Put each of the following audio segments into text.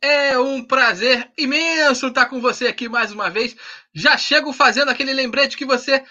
É um prazer imenso estar com você aqui mais uma vez. Já chego fazendo aquele lembrete que você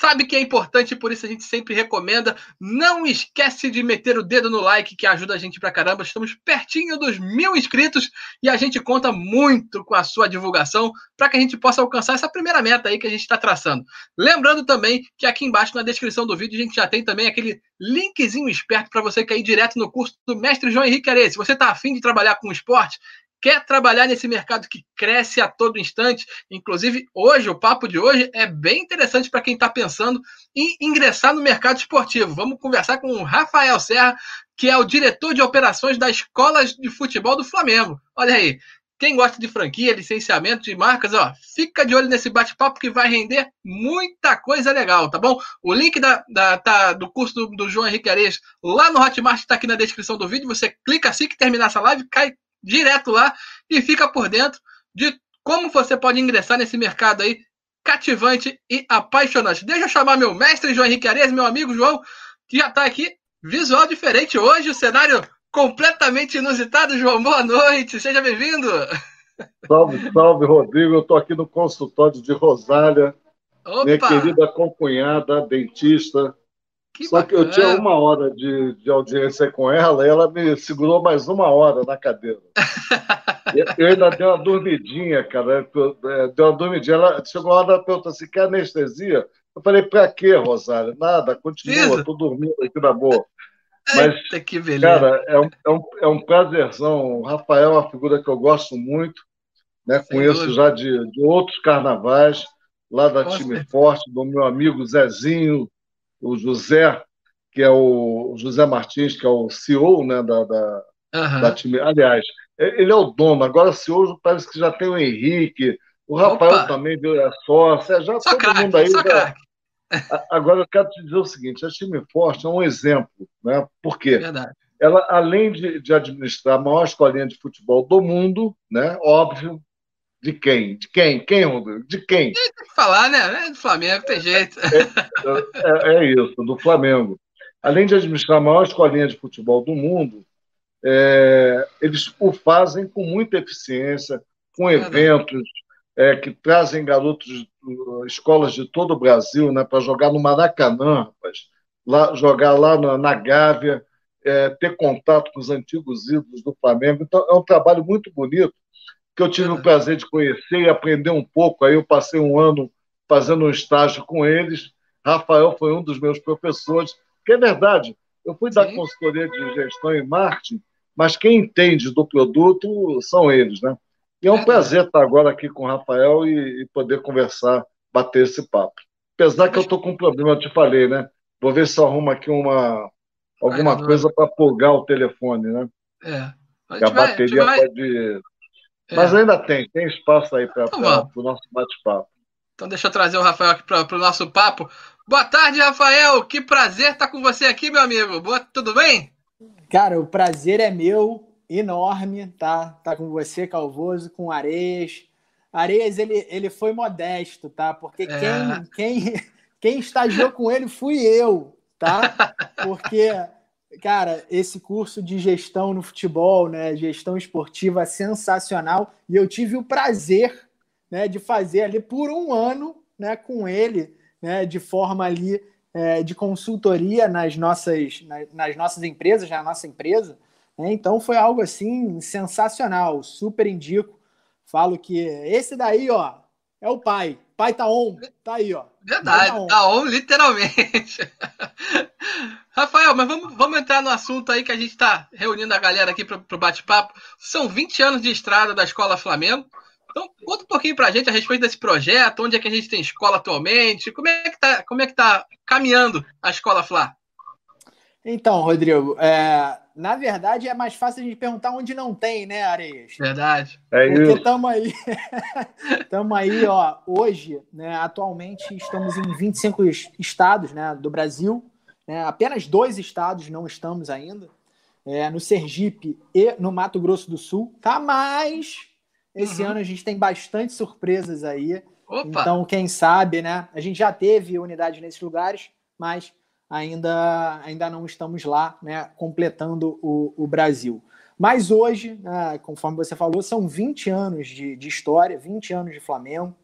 sabe que é importante, por isso a gente sempre recomenda. Não esquece de meter o dedo no like, que ajuda a gente pra caramba. Estamos pertinho dos mil inscritos e a gente conta muito com a sua divulgação para que a gente possa alcançar essa primeira meta aí que a gente está traçando. Lembrando também que aqui embaixo na descrição do vídeo a gente já tem também aquele linkzinho esperto para você cair direto no curso do Mestre João Henrique Areia. Se você está afim de trabalhar com esporte, quer trabalhar nesse mercado que cresce a todo instante. Inclusive, hoje, o papo de hoje é bem interessante para quem está pensando em ingressar no mercado esportivo. Vamos conversar com o Rafael Serra, que é o diretor de operações da Escola de Futebol do Flamengo. Olha aí. Quem gosta de franquia, licenciamento de marcas, ó, fica de olho nesse bate-papo que vai render muita coisa legal, tá bom? O link da, da tá, do curso do, do João Henrique Areias lá no Hotmart está aqui na descrição do vídeo. Você clica assim que terminar essa live, cai direto lá e fica por dentro de como você pode ingressar nesse mercado aí cativante e apaixonante. Deixa eu chamar meu mestre João Henrique Areias, meu amigo João, que já está aqui. Visual diferente hoje, o cenário completamente inusitado. João, boa noite, seja bem-vindo. Salve, salve, Rodrigo. Eu estou aqui no consultório de Rosália, Opa. minha querida concunhada, dentista. Que Só bacana. que eu tinha uma hora de, de audiência com ela e ela me segurou mais uma hora na cadeira. eu ainda dei uma dormidinha, cara. Deu uma dormidinha. Ela chegou a hora da pergunta assim: quer anestesia? Eu falei, pra quê, Rosália? Nada, continua, tô dormindo aqui na boa. Mas, Eita, que beleza. cara, é um, é, um, é um prazerzão. O Rafael é uma figura que eu gosto muito, né? Conheço já de, de outros carnavais, lá da Nossa. Time Forte, do meu amigo Zezinho, o José, que é o José Martins, que é o CEO né, da, da, uhum. da time. Aliás, ele é o dono, agora CEO parece que já tem o Henrique, o Rafael Opa. também viu é sócio, já só todo crack, mundo aí. Já... Agora eu quero te dizer o seguinte: a time forte é um exemplo, né? Por quê? Verdade. Ela, além de, de, administrar a maior escolinha de futebol do mundo, né? Óbvio, de quem? De quem? Quem, Rodrigo? De quem? Tem que falar, né? É do Flamengo, tem jeito. É, é, é, isso, do Flamengo. Além de administrar a maior escolinha de futebol do mundo, é, eles o fazem com muita eficiência, com eventos é, que trazem garotos, escolas de todo o Brasil, né, para jogar no Maracanã, rapaz, lá, jogar lá na, na Gávea, é, ter contato com os antigos ídolos do Flamengo. Então, é um trabalho muito bonito que eu tive o prazer de conhecer e aprender um pouco. Aí eu passei um ano fazendo um estágio com eles. Rafael foi um dos meus professores, que é verdade. Eu fui Sim. dar consultoria de gestão e marketing, mas quem entende do produto são eles, né? E é um prazer estar agora aqui com o Rafael e, e poder conversar, bater esse papo. Apesar que eu estou com um problema, eu te falei, né? Vou ver se eu arrumo aqui uma, alguma coisa para pulgar o telefone, né? É. A, a bateria vai, pode é. Mas ainda tem, tem espaço aí para então, o nosso bate-papo. Então deixa eu trazer o Rafael aqui para o nosso papo. Boa tarde, Rafael. Que prazer estar com você aqui, meu amigo. Boa, tudo bem? Cara, o prazer é meu, enorme, tá? Tá com você, Calvoso, com Areias. Areias, ele, ele foi modesto, tá? Porque é. quem, quem, quem estagiou com ele fui eu, tá? Porque cara, esse curso de gestão no futebol, né, gestão esportiva é sensacional e eu tive o prazer, né, de fazer ali por um ano, né, com ele, né, de forma ali é, de consultoria nas nossas, nas, nas nossas empresas, na nossa empresa. Né, então foi algo assim sensacional, super indico. Falo que esse daí, ó, é o pai. Pai tá on, tá aí, ó. Verdade, tá on, tá on literalmente. Rafael, mas vamos, vamos entrar no assunto aí que a gente está reunindo a galera aqui para o bate-papo. São 20 anos de estrada da Escola Flamengo. Então, conta um pouquinho para a gente a respeito desse projeto, onde é que a gente tem escola atualmente, como é que está como é que tá caminhando a Escola Flá? Então, Rodrigo, é, na verdade é mais fácil a gente perguntar onde não tem, né, Areias? Verdade. É Porque estamos aí, estamos aí, ó, hoje, né, atualmente estamos em 25 estados, né, do Brasil, né, apenas dois estados não estamos ainda, é, no Sergipe e no Mato Grosso do Sul, tá? Mas esse uhum. ano a gente tem bastante surpresas aí. Opa. Então, quem sabe, né? A gente já teve unidade nesses lugares, mas ainda, ainda não estamos lá, né? Completando o, o Brasil. Mas hoje, né, conforme você falou, são 20 anos de, de história, 20 anos de Flamengo.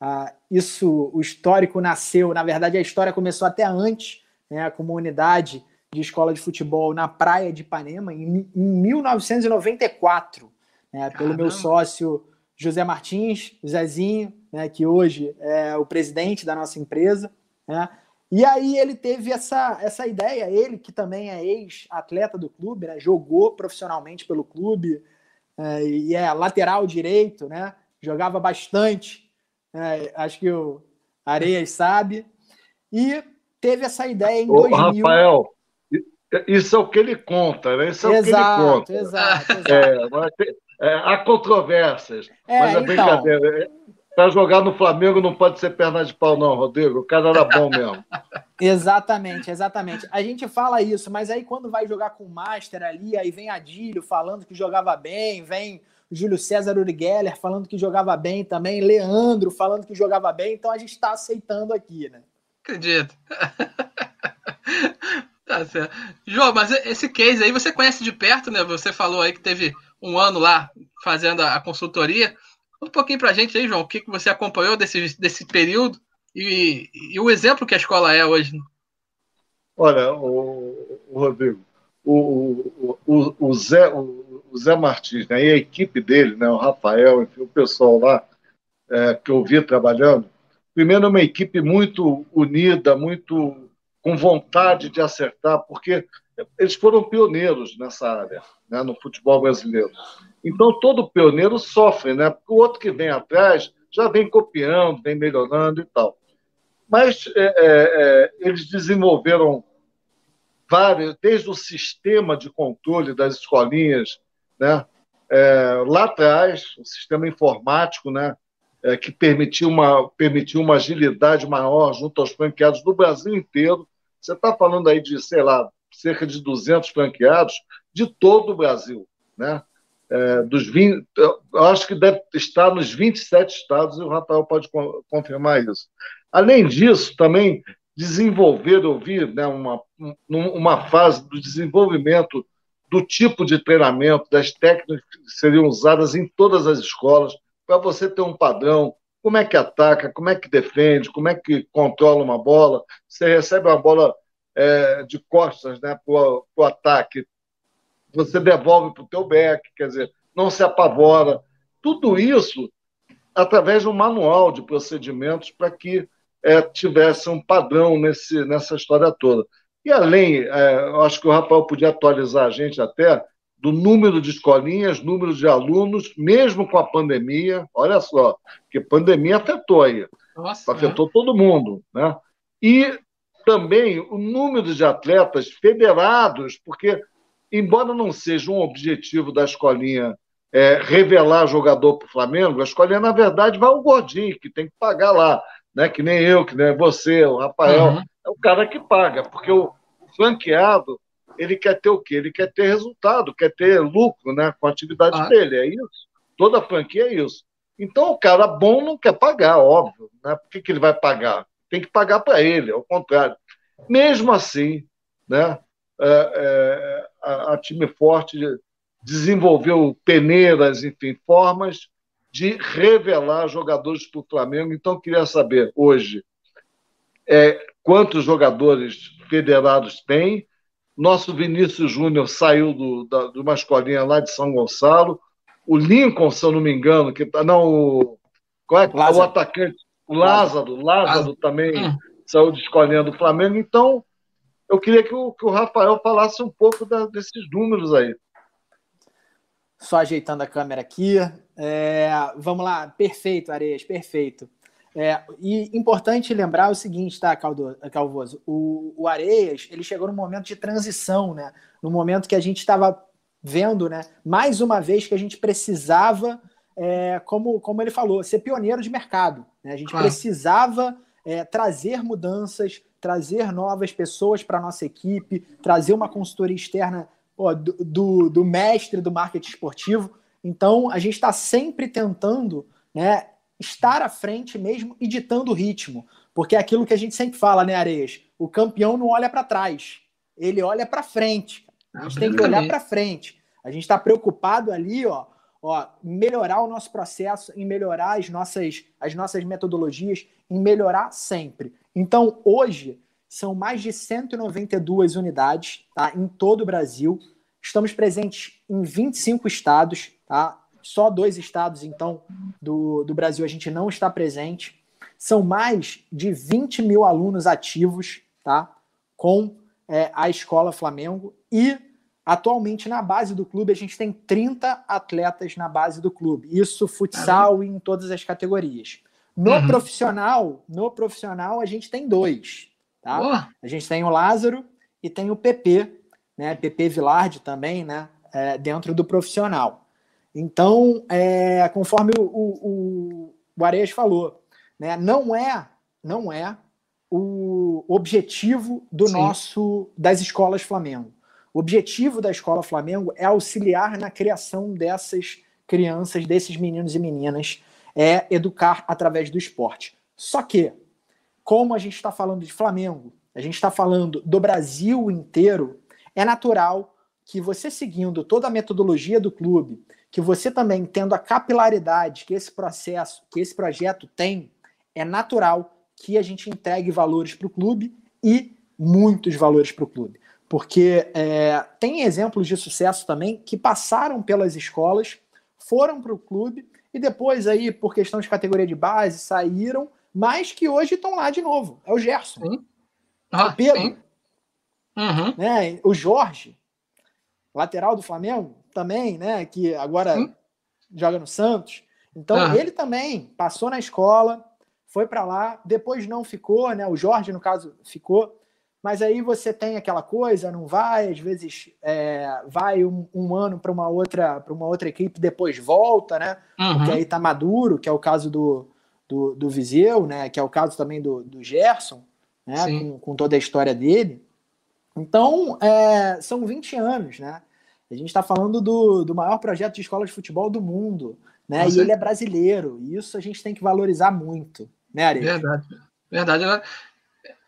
Ah, isso, o histórico nasceu, na verdade, a história começou até antes, né, com uma unidade de escola de futebol na praia de Ipanema, em, em 1994, né, pelo meu sócio José Martins, Zezinho, né, que hoje é o presidente da nossa empresa. Né, e aí ele teve essa, essa ideia, ele que também é ex-atleta do clube, né, jogou profissionalmente pelo clube, é, e é lateral direito, né, jogava bastante, é, acho que o Areias sabe, e teve essa ideia em Ô, 2000... Rafael, isso é o que ele conta, né? Isso é exato, o que ele conta. Exato, exato. É, é, há controvérsias, é, mas é então... brincadeira. Para jogar no Flamengo não pode ser perna de pau, não, Rodrigo. O cara era bom mesmo. exatamente, exatamente. A gente fala isso, mas aí quando vai jogar com o Master ali, aí vem Adílio falando que jogava bem, vem Júlio César Urigeller falando que jogava bem também, Leandro falando que jogava bem, então a gente está aceitando aqui, né? Acredito. Tá certo. João, mas esse case aí você conhece de perto, né? Você falou aí que teve um ano lá fazendo a consultoria. Um pouquinho pra gente aí, João, o que, que você acompanhou desse, desse período e, e o exemplo que a escola é hoje. Olha, o, o Rodrigo, o, o, o, Zé, o, Zé Martins né, e a equipe dele, né, o Rafael, enfim, o pessoal lá é, que eu vi trabalhando, primeiro é uma equipe muito unida, muito com vontade de acertar, porque eles foram pioneiros nessa área, né, no futebol brasileiro. Então, todo pioneiro sofre, né? Porque o outro que vem atrás já vem copiando, vem melhorando e tal. Mas é, é, é eles desenvolveram vários, desde o sistema de controle das escolinhas, né? É, lá atrás, o sistema informático, né? É, que permitiu uma, permitiu uma agilidade maior junto aos franqueados do Brasil inteiro, você está falando aí de, sei lá, cerca de 200 franqueados de todo o Brasil, né? É, dos 20, eu acho que deve estar nos 27 estados e o Rafael pode confirmar isso. Além disso, também desenvolver, eu vi né, uma, uma fase do desenvolvimento do tipo de treinamento, das técnicas que seriam usadas em todas as escolas, para você ter um padrão, como é que ataca, como é que defende, como é que controla uma bola. Você recebe uma bola é, de costas né, para o ataque, você devolve para o teu back, quer dizer, não se apavora. Tudo isso através de um manual de procedimentos para que é, tivesse um padrão nesse, nessa história toda. E além, é, acho que o Rafael podia atualizar a gente até do número de escolinhas, número de alunos, mesmo com a pandemia. Olha só, que pandemia afetou aí. Nossa, afetou é. todo mundo. Né? E também o número de atletas federados, porque, embora não seja um objetivo da escolinha é, revelar jogador para o Flamengo, a escolinha, na verdade, vai ao gordinho, que tem que pagar lá. Né? Que nem eu, que nem você, o Rafael. Uhum. É o cara que paga, porque o franqueado ele quer ter o quê? Ele quer ter resultado, quer ter lucro né, com a atividade ah. dele, é isso. Toda franquia é isso. Então, o cara bom não quer pagar, óbvio. Né? Por que, que ele vai pagar? Tem que pagar para ele, ao contrário. Mesmo assim, né, é, é, a, a, time forte desenvolveu peneiras, enfim, formas de revelar jogadores para o Flamengo. Então, queria saber hoje é, quantos jogadores federados tem, nosso Vinícius Júnior saiu do, da, de uma escolinha lá de São Gonçalo. O Lincoln, se eu não me engano, que tá, não, o, qual é, Lázaro. o atacante, o Lázaro, Lázaro, Lázaro também hum. saiu de escolinha do Flamengo. Então, eu queria que o, que o Rafael falasse um pouco da, desses números aí. Só ajeitando a câmera aqui. É, vamos lá, perfeito, Areias, perfeito. É, e importante lembrar o seguinte, tá, Calvoso? O, o Areias, ele chegou num momento de transição, né? No momento que a gente estava vendo, né? Mais uma vez que a gente precisava, é, como, como ele falou, ser pioneiro de mercado. Né? A gente ah. precisava é, trazer mudanças, trazer novas pessoas para a nossa equipe, trazer uma consultoria externa ó, do, do, do mestre do marketing esportivo. Então, a gente está sempre tentando né, estar à frente mesmo e ditando o ritmo. Porque é aquilo que a gente sempre fala, né, Areias? O campeão não olha para trás, ele olha para frente. A gente tem que olhar para frente. A gente está preocupado ali, ó, ó, melhorar o nosso processo, em melhorar as nossas, as nossas metodologias, em melhorar sempre. Então, hoje, são mais de 192 unidades tá, em todo o Brasil. Estamos presentes em 25 estados, tá? Só dois estados, então, do, do Brasil a gente não está presente. São mais de 20 mil alunos ativos, tá? Com é, a Escola Flamengo. E, atualmente, na base do clube, a gente tem 30 atletas na base do clube. Isso futsal e em todas as categorias. No uhum. profissional, no profissional, a gente tem dois. Tá? A gente tem o Lázaro e tem o PP, né? PP Vilardi também, né? É, dentro do profissional. Então, é, conforme o, o, o Areias falou, né, não é, não é o objetivo do Sim. nosso das escolas Flamengo. O objetivo da escola Flamengo é auxiliar na criação dessas crianças, desses meninos e meninas, é educar através do esporte. Só que, como a gente está falando de Flamengo, a gente está falando do Brasil inteiro, é natural que você seguindo toda a metodologia do clube, que você também tendo a capilaridade que esse processo, que esse projeto tem, é natural que a gente entregue valores para o clube e muitos valores para o clube. Porque é, tem exemplos de sucesso também que passaram pelas escolas, foram para o clube e depois aí, por questão de categoria de base, saíram, mas que hoje estão lá de novo. É o Gerson. Sim. Ah, o Pedro. Uhum. Né? O Jorge, lateral do Flamengo, também, né? Que agora hum? joga no Santos. Então ah. ele também passou na escola, foi para lá, depois não ficou, né? O Jorge, no caso, ficou. Mas aí você tem aquela coisa, não vai, às vezes é, vai um, um ano para uma outra para uma outra equipe, depois volta, né? Uhum. Porque aí tá maduro, que é o caso do, do, do Viseu, né? Que é o caso também do, do Gerson, né? Com, com, toda a história dele. Então, é, são 20 anos, né? A gente está falando do, do maior projeto de escola de futebol do mundo, né? e ele é brasileiro. E isso a gente tem que valorizar muito, né, Ari? Verdade, verdade.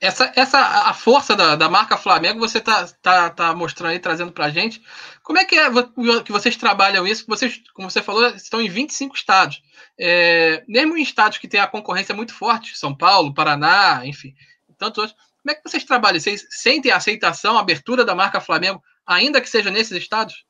Essa, essa a força da, da marca Flamengo você tá, tá, tá mostrando aí, trazendo para gente. Como é que é que vocês trabalham isso? Vocês, como você falou, estão em 25 estados. É, mesmo em estados que tem a concorrência muito forte, São Paulo, Paraná, enfim, tantos outros. Como é que vocês trabalham? Vocês sentem a aceitação, a abertura da marca Flamengo ainda que seja nesses estados?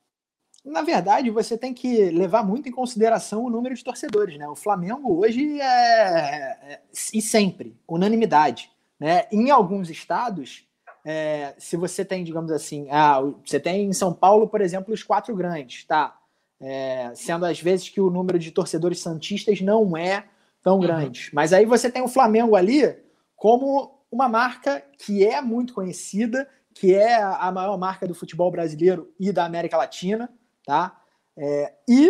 Na verdade, você tem que levar muito em consideração o número de torcedores, né? O Flamengo hoje é, é e sempre unanimidade, né? Em alguns estados, é, se você tem, digamos assim, ah, você tem em São Paulo, por exemplo, os quatro grandes, tá? É, sendo às vezes que o número de torcedores santistas não é tão uhum. grande. Mas aí você tem o Flamengo ali como uma marca que é muito conhecida que é a maior marca do futebol brasileiro e da América Latina, tá? É, e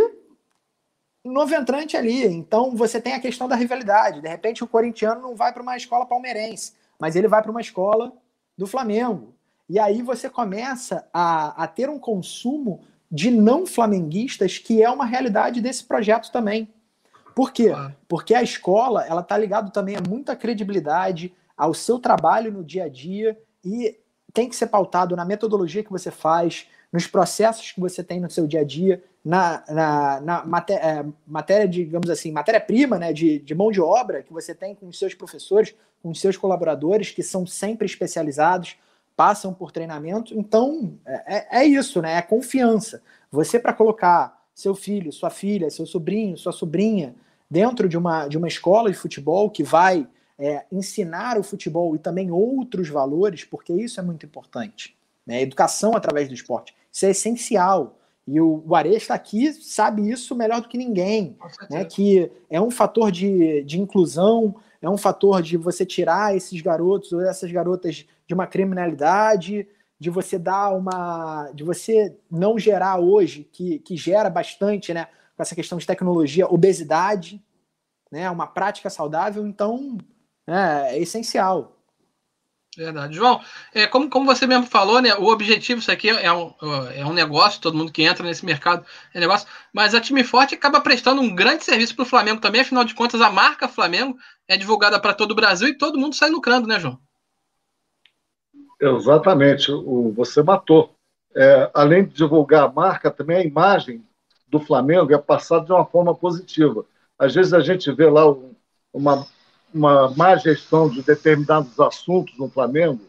novo entrante ali. Então você tem a questão da rivalidade. De repente o corintiano não vai para uma escola palmeirense, mas ele vai para uma escola do Flamengo. E aí você começa a, a ter um consumo de não flamenguistas que é uma realidade desse projeto também. Por quê? Porque a escola ela está ligada também a muita credibilidade, ao seu trabalho no dia a dia e tem que ser pautado na metodologia que você faz, nos processos que você tem no seu dia a dia, na, na, na matéria, é, matéria, digamos assim, matéria-prima né, de, de mão de obra que você tem com os seus professores, com os seus colaboradores, que são sempre especializados, passam por treinamento. Então, é, é, é isso, né? É confiança. Você, para colocar seu filho, sua filha, seu sobrinho, sua sobrinha dentro de uma, de uma escola de futebol que vai é, ensinar o futebol e também outros valores, porque isso é muito importante. Né? Educação através do esporte. Isso é essencial. E o, o Areia está aqui, sabe isso melhor do que ninguém, né? que é um fator de, de inclusão, é um fator de você tirar esses garotos ou essas garotas de uma criminalidade, de você dar uma. de você não gerar hoje, que, que gera bastante, né? Com essa questão de tecnologia, obesidade, né? Uma prática saudável, então é, é essencial. Verdade. João, é, como, como você mesmo falou, né, o objetivo, isso aqui é um, é um negócio, todo mundo que entra nesse mercado é negócio, mas a Time Forte acaba prestando um grande serviço para o Flamengo também, afinal de contas, a marca Flamengo é divulgada para todo o Brasil e todo mundo sai lucrando, né, João? Exatamente, o, você matou. É, além de divulgar a marca, também a imagem do Flamengo é passada de uma forma positiva. Às vezes a gente vê lá uma uma má gestão de determinados assuntos no Flamengo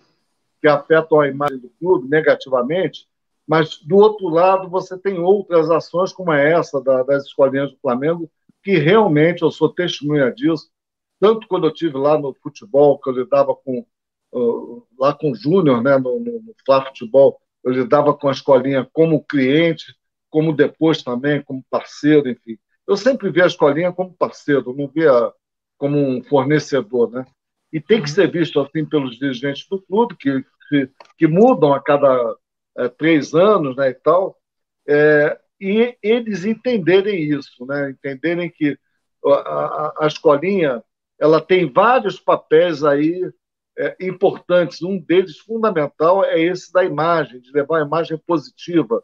que afetam a imagem do clube negativamente, mas do outro lado você tem outras ações como essa da, das escolinhas do Flamengo que realmente eu sou testemunha disso tanto quando eu tive lá no futebol que eu lidava com uh, lá com o Júnior né no, no, no Futebol eu lidava com a escolinha como cliente como depois também como parceiro enfim. Eu sempre vi a escolinha como parceiro não via como um fornecedor, né? E tem que uhum. ser visto assim pelos dirigentes do clube, que, que, que mudam a cada é, três anos, né, e tal, é, e eles entenderem isso, né? Entenderem que a, a, a escolinha ela tem vários papéis aí é, importantes. Um deles fundamental é esse da imagem, de levar a imagem positiva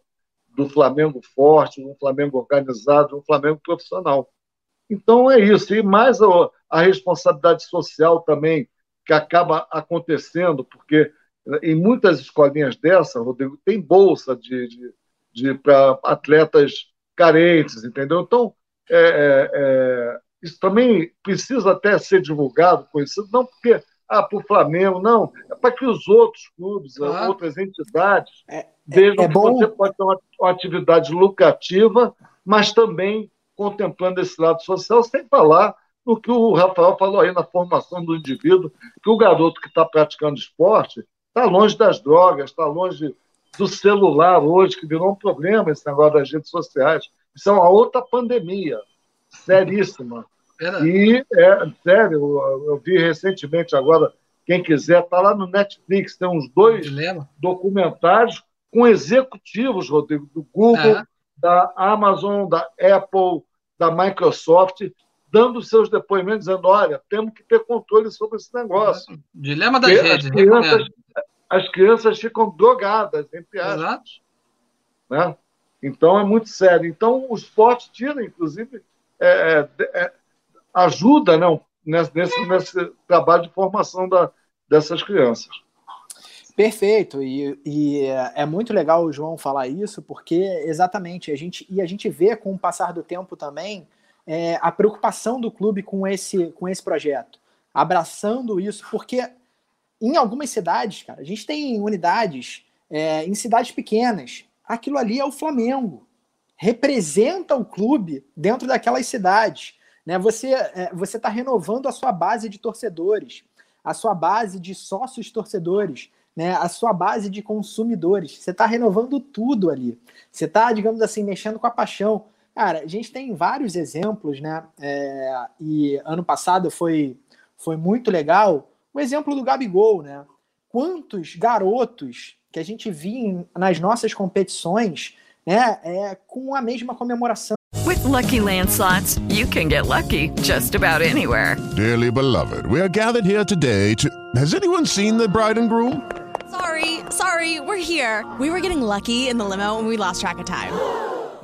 do Flamengo forte, um Flamengo organizado, um Flamengo profissional. Então é isso. E mais a, a responsabilidade social também, que acaba acontecendo, porque em muitas escolinhas dessa, Rodrigo, tem bolsa de, de, de para atletas carentes, entendeu? Então, é, é, é, isso também precisa até ser divulgado, conhecido, não porque ah, para o Flamengo, não, é para que os outros clubes, ah. outras entidades é, é vejam é que você pode ter uma, uma atividade lucrativa, mas também contemplando esse lado social, sem falar no que o Rafael falou aí na formação do indivíduo, que o garoto que está praticando esporte está longe das drogas, está longe do celular hoje, que virou um problema esse negócio das redes sociais. Isso é uma outra pandemia, seríssima. E, é, sério, eu, vi recentemente agora, quem quiser, está lá no Netflix, tem uns dois documentários com executivos, Rodrigo, do Google, é. da Amazon, da Apple, da Microsoft dando seus depoimentos, dizendo: olha, temos que ter controle sobre esse negócio. Dilema das redes. As crianças, as crianças ficam drogadas, entre aspas. Né? Então é muito sério. Então o esporte tira, inclusive, é, é, é ajuda né, nesse, nesse trabalho de formação da, dessas crianças. Perfeito, e, e, é muito legal o João falar isso, porque exatamente a gente e a gente vê com o passar do tempo também é, a preocupação do clube com esse, com esse projeto, abraçando isso, porque em algumas cidades, cara, a gente tem unidades é, em cidades pequenas, aquilo ali é o Flamengo, representa o clube dentro daquelas cidades, né? Você é, você está renovando a sua base de torcedores, a sua base de sócios torcedores né, a sua base de consumidores. Você está renovando tudo ali. Você está, digamos assim, mexendo com a paixão. Cara, a gente tem vários exemplos, né? É, e ano passado foi, foi muito legal o exemplo do Gabigol, né? Quantos garotos que a gente via nas nossas competições, né, é, com a mesma comemoração. With lucky landslots, you can get lucky just about anywhere. Dearly beloved, we are gathered here today to. Has anyone seen the bride and groom? Sorry, sorry, we're here. We were getting lucky in the limo and we lost track of time.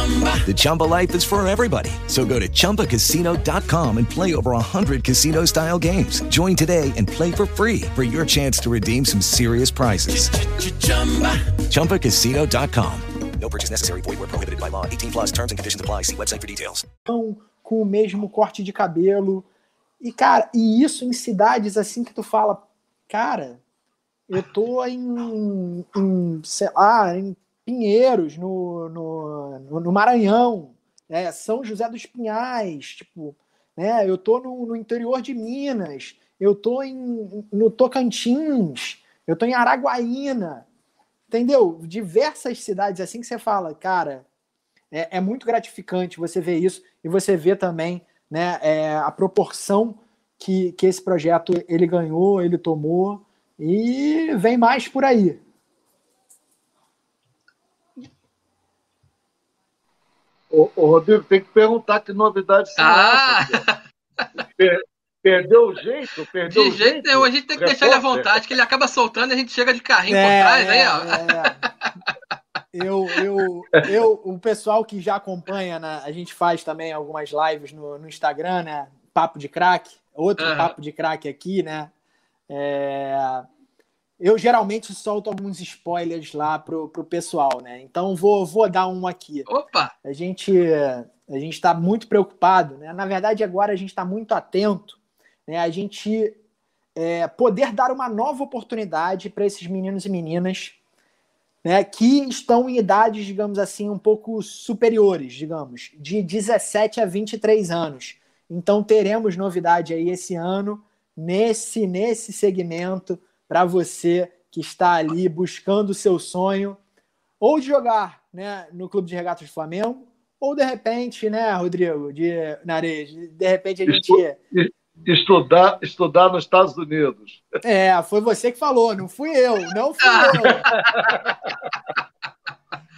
The Chumba life is for everybody. So go to ChumbaCasino.com and play over 100 casino style games. Join today and play for free for your chance to redeem some serious prizes. Ch-ch-chumba. ChumbaCasino.com. No purchase necessary. Void where prohibited by law. 18 plus terms and conditions apply. See website for details. Com o mesmo corte de cabelo. E, cara, e isso em cidades assim que tu fala, cara, eu tô em, em sei lá, em Pinheiros, no, no, no Maranhão, né? São José dos Pinhais, tipo, né? Eu tô no, no interior de Minas, eu tô em, no Tocantins, eu tô em Araguaína, entendeu? Diversas cidades assim que você fala, cara, é, é muito gratificante você ver isso e você vê também, né, é, a proporção que, que esse projeto ele ganhou, ele tomou e vem mais por aí. Ô, ô, Rodrigo, tem que perguntar que novidades são ah! essas. perdeu o jeito? Perdeu de o jeito nenhum, a gente tem que deixar ele à vontade, que ele acaba soltando e a gente chega de carrinho é, por trás, aí, ó. É. Eu, eu, eu, o pessoal que já acompanha, né, a gente faz também algumas lives no, no Instagram, né? Papo de crack, outro uhum. papo de crack aqui, né? É, eu geralmente solto alguns spoilers lá pro, pro pessoal, né? Então vou, vou dar um aqui. Opa! A gente a gente está muito preocupado, né? Na verdade, agora a gente está muito atento, né? A gente é, poder dar uma nova oportunidade para esses meninos e meninas, né? Que estão em idades, digamos assim, um pouco superiores, digamos, de 17 a 23 anos. Então teremos novidade aí esse ano nesse nesse segmento para você que está ali buscando o seu sonho, ou de jogar né, no Clube de Regatas do Flamengo, ou de repente, né, Rodrigo, de Nares, de repente a gente. Estudar, estudar nos Estados Unidos. É, foi você que falou, não fui eu, não fui eu.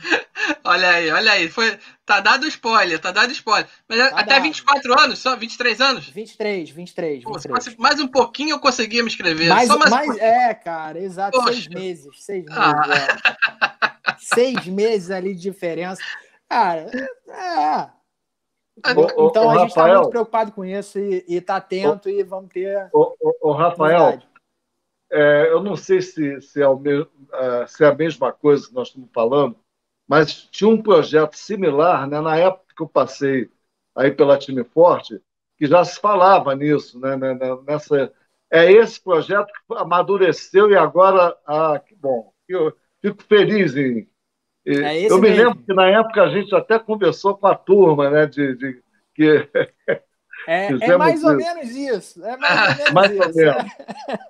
olha aí, olha aí. Foi, tá dado spoiler, tá dado spoiler. Mas tá até dado. 24 anos, só 23 anos? 23, 23. 23. Pô, mais um pouquinho eu conseguia me inscrever. Mais, só mais, mais um é, cara, exato. Poxa. Seis meses. Seis meses. Ah. É. seis meses ali de diferença. Cara, é. Então, então a gente está muito preocupado com isso e está atento e vamos ter. O, Rafael, é, eu não sei se, se, é o mesmo, uh, se é a mesma coisa que nós estamos falando, mas tinha um projeto similar, né, na época que eu passei aí pela Time Forte, que já se falava nisso, né, né, né nessa, é esse projeto que amadureceu e agora, ah, que bom, eu fico feliz em... É eu me mesmo. lembro que na época a gente até conversou com a turma, né, de, de que É, é, mais ou menos isso. É mais ou menos mais isso. Ou menos.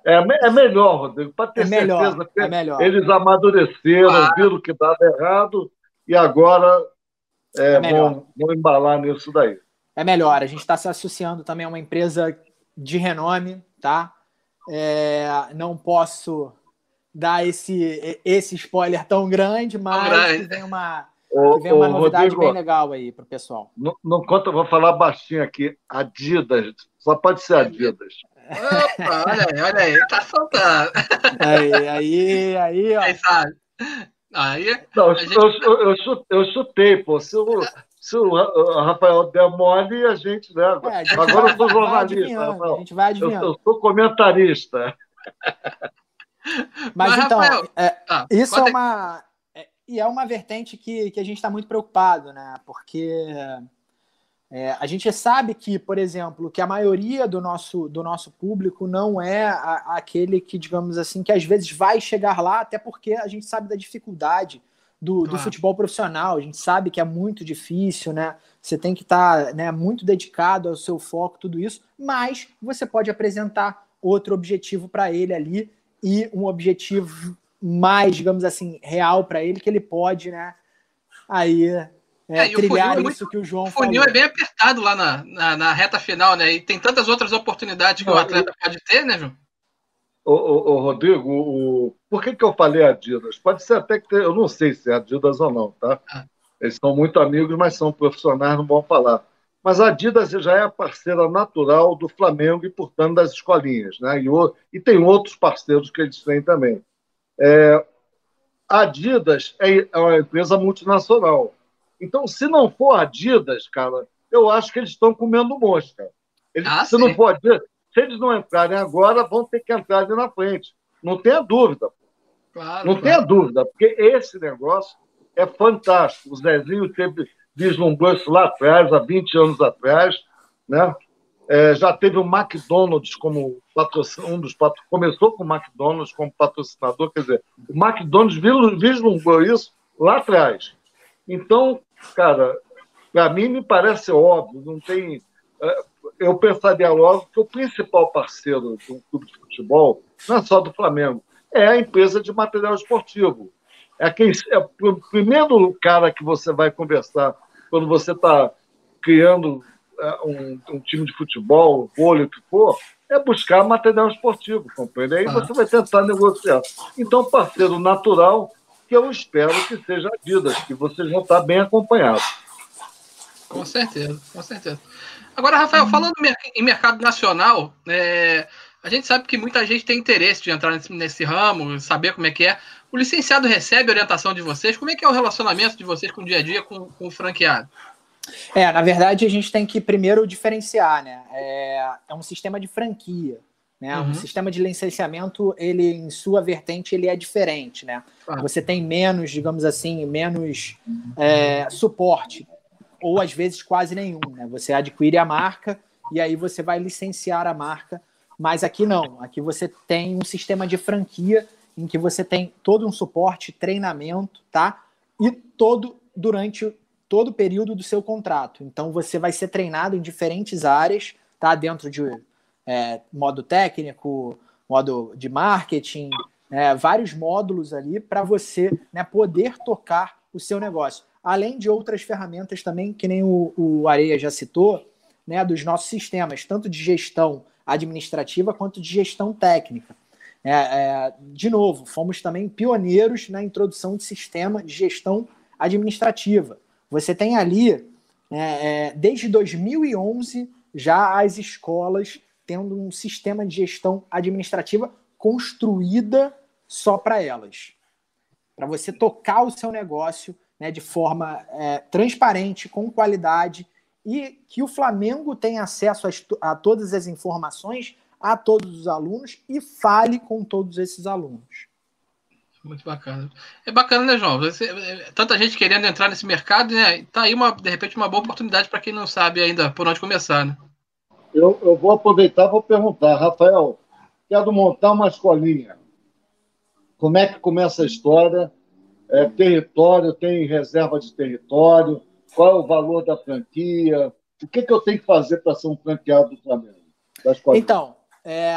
É, é, melhor, Rodrigo, para ter é melhor, certeza que é melhor. eles amadureceram, ah. viram que estava errado e agora é, é vão, vão embalar nisso daí. É melhor. A gente está se associando também a uma empresa de renome, tá? É, não posso dar esse, esse spoiler tão grande, mas tão grande. vem uma Ô, vem uma novidade Rodrigo, bem legal aí para o pessoal. Não, não conta, vou falar baixinho aqui. Adidas, só pode ser Adidas. Opa, olha aí, olha aí, tá soltando. Aí, aí, aí, ó. Aí, sabe? Aí, não, gente... eu, eu, chutei, eu chutei, pô. Se o, se o Rafael der mole, a gente, né? É, a gente Agora vai, eu sou jornalista, Rafael. A gente vai adivinhando. Eu, eu sou comentarista. Mas, Mas então, Rafael, é, ah, isso é uma e é uma vertente que, que a gente está muito preocupado, né? Porque é, a gente sabe que, por exemplo, que a maioria do nosso, do nosso público não é a, aquele que, digamos assim, que às vezes vai chegar lá, até porque a gente sabe da dificuldade do, do futebol profissional, a gente sabe que é muito difícil, né? Você tem que estar tá, né, muito dedicado ao seu foco, tudo isso, mas você pode apresentar outro objetivo para ele ali e um objetivo mais, digamos assim, real para ele, que ele pode, né? Aí é, é, trilhar isso muito, que o João falou. O funil é bem apertado lá na, na, na, reta final, né? E tem tantas outras oportunidades que o atleta pode ter, né, João? Ô, ô, ô Rodrigo, o... por que, que eu falei Adidas? Pode ser até que. Eu não sei se é Adidas ou não, tá? Ah. Eles são muito amigos, mas são profissionais, não vão falar. Mas a Adidas já é a parceira natural do Flamengo e, portanto, das escolinhas. Né? E, o... e tem outros parceiros que eles têm também. É, a Adidas é, é uma empresa multinacional. Então, se não for Adidas, cara, eu acho que eles estão comendo mosca. Eles, ah, se sim. não for Adidas, se eles não entrarem agora, vão ter que entrar ali na frente. Não tenha dúvida. Claro, não claro. tenha dúvida, porque esse negócio é fantástico. O Zezinho sempre vislumbrou isso lá atrás, há 20 anos atrás, né? É, já teve o McDonald's como patrocinador, um dos patrocinadores, começou com o McDonald's como patrocinador, quer dizer, o McDonald's vislumbrou isso lá atrás. Então, cara, para mim me parece óbvio, não tem. É, eu pensaria logo que o principal parceiro de um clube de futebol, não é só do Flamengo, é a empresa de material esportivo. É, quem, é o primeiro cara que você vai conversar quando você está criando um, um, time de futebol, vôlei, o que for, é buscar material esportivo, compreende? Aí você vai tentar negociar. Então, parceiro natural, que eu espero que seja a Adidas, que você já está bem acompanhado. Com certeza, com certeza. Agora, Rafael, falando em mercado nacional, é, a gente sabe que muita gente tem interesse de entrar nesse, nesse, ramo, saber como é que é. O licenciado recebe orientação de vocês? Como é que é o relacionamento de vocês com o dia a dia com, com o franqueado? É, na verdade, a gente tem que primeiro diferenciar, né? É, é um sistema de franquia. Né? Uhum. Um sistema de licenciamento, ele, em sua vertente, ele é diferente, né? Ah. Você tem menos, digamos assim, menos é, suporte, ou às vezes quase nenhum, né? Você adquire a marca e aí você vai licenciar a marca, mas aqui não. Aqui você tem um sistema de franquia em que você tem todo um suporte, treinamento, tá? E todo durante todo o período do seu contrato. Então você vai ser treinado em diferentes áreas, tá? Dentro de é, modo técnico, modo de marketing, é, vários módulos ali para você né, poder tocar o seu negócio. Além de outras ferramentas também, que nem o, o Areia já citou, né, dos nossos sistemas, tanto de gestão administrativa quanto de gestão técnica. É, é, de novo, fomos também pioneiros na introdução de sistema de gestão administrativa. Você tem ali, é, é desde 2011, já as escolas tendo um sistema de gestão administrativa construída só para elas. Para você tocar o seu negócio né, de forma é, transparente, com qualidade e que o Flamengo tenha acesso a, a todas as informações a todos os alunos e fale com todos esses alunos. Muito bacana. É bacana, né, João? Você, é, tanta gente querendo entrar nesse mercado, né? Tá aí uma, de repente, uma boa oportunidade para quem não sabe ainda por onde começar, né? eu, eu vou aproveitar e vou perguntar, Rafael, quero montar uma escolinha. Como é que começa a história? É, território, tem reserva de território? Qual é o valor da franquia? O que, que eu tenho que fazer para ser um franqueado do Flamengo? Então, é,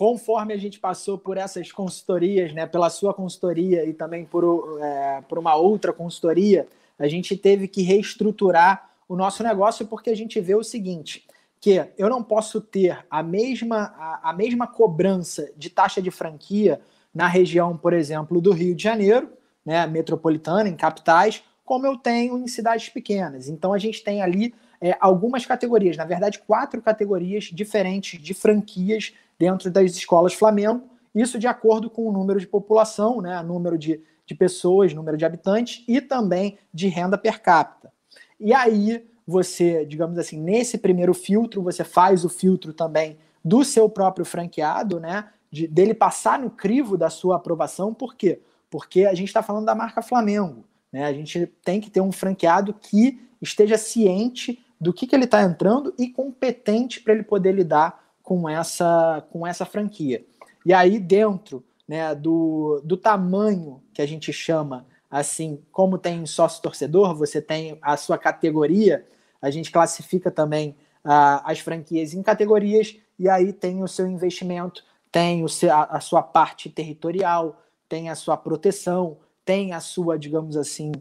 conforme a gente passou por essas consultorias, né, pela sua consultoria e também por, é, por uma outra consultoria, a gente teve que reestruturar o nosso negócio porque a gente vê o seguinte: que eu não posso ter a mesma, a, a, mesma cobrança de taxa de franquia na região, por exemplo, do Rio de Janeiro, né, metropolitana, em capitais, como eu tenho em cidades pequenas. Então a gente tem ali é, algumas categorias, na verdade, quatro categorias diferentes de franquias dentro das escolas Flamengo, isso de acordo com o número de população, né, número de, de pessoas, número de habitantes e também de renda per capita. E aí você, digamos assim, nesse primeiro filtro, você faz o filtro também do seu próprio franqueado, né? De, dele passar no crivo da sua aprovação, por quê? Porque a gente está falando da marca Flamengo, né? A gente tem que ter um franqueado que esteja ciente do que, que ele está entrando e competente para ele poder lidar com essa, com essa franquia. E aí, dentro né, do, do tamanho que a gente chama assim, como tem sócio torcedor, você tem a sua categoria, a gente classifica também uh, as franquias em categorias e aí tem o seu investimento, tem o seu, a, a sua parte territorial, tem a sua proteção, tem a sua, digamos assim,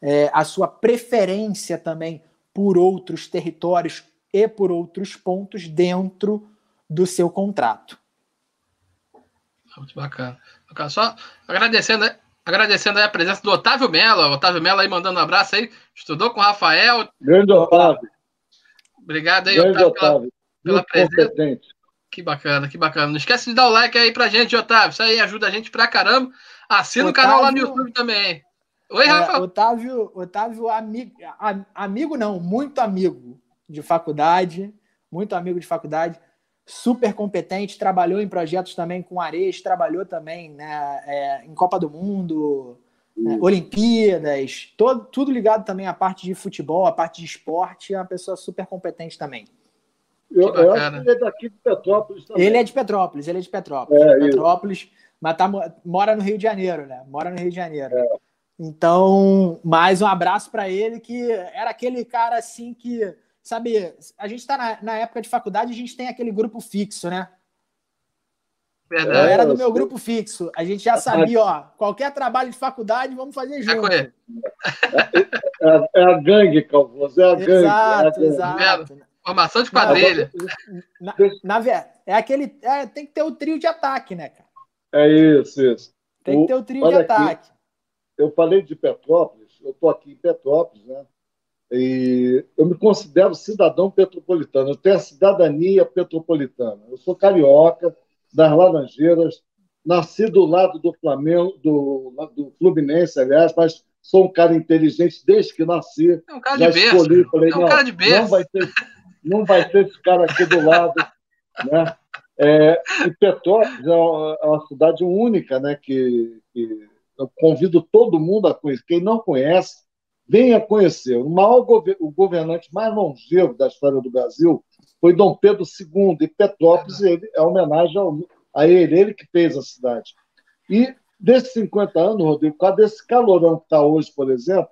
é, a sua preferência também por outros territórios e por outros pontos dentro do seu contrato. Muito bacana. Só agradecendo né? Agradecendo a presença do Otávio Mello. Otávio Mello aí mandando um abraço aí. Estudou com o Rafael. Grande Otávio. Obrigado aí, Grande Otávio, pela, pela presença. Competente. Que bacana, que bacana. Não esquece de dar o like aí pra gente, Otávio. Isso aí ajuda a gente pra caramba. Assina Otávio, o canal lá no YouTube também. Oi, é, Rafa. Otávio, Otávio amigo, amigo não, muito amigo de faculdade. Muito amigo de faculdade super competente, trabalhou em projetos também com Ares, trabalhou também né, é, em Copa do Mundo, né? Olimpíadas, todo, tudo ligado também à parte de futebol, à parte de esporte, é uma pessoa super competente também. Eu, eu acho que ele é daqui de Petrópolis também. Ele é de Petrópolis, ele é de Petrópolis. É, Petrópolis, mas tá, mora no Rio de Janeiro, né? Mora no Rio de Janeiro. É. Então, mais um abraço para ele, que era aquele cara assim que, sabe, a gente está na, na, época de faculdade, a gente tem aquele grupo fixo, né? Verdade. Era do meu grupo fixo. A gente já sabia, ó, qualquer trabalho de faculdade, vamos fazer junto. É, é, é a gangue, Calvoso, é a gangue. Exato, é exato. Formação de quadrilha. Na, na, na, é aquele. É, tem que ter o trio de ataque, né, cara? É isso, isso. Tem que ter o trio de ataque. Aqui, eu falei de Petrópolis, eu estou aqui em Petrópolis, né? E eu me considero cidadão petropolitano, eu tenho a cidadania petropolitana. Eu sou carioca, das Laranjeiras, nasci do lado do Flamengo, do, do Fluminense, aliás, mas sou um cara inteligente desde que nasci. É um cara já de escolhi, berço. falei, é um não, cara de berço. não vai ter, não vai ter esse cara aqui do lado, né? É, e Petrópolis é uma cidade única, né? Que, que eu convido todo mundo a conhecer. Quem não conhece, venha conhecer. O maior o governante mais longevo da história do Brasil foi Dom Pedro II, e Petrópolis ele, é homenagem ao, a ele, ele que fez a cidade. E desses 50 anos, Rodrigo, por desse calorão que está hoje, por exemplo,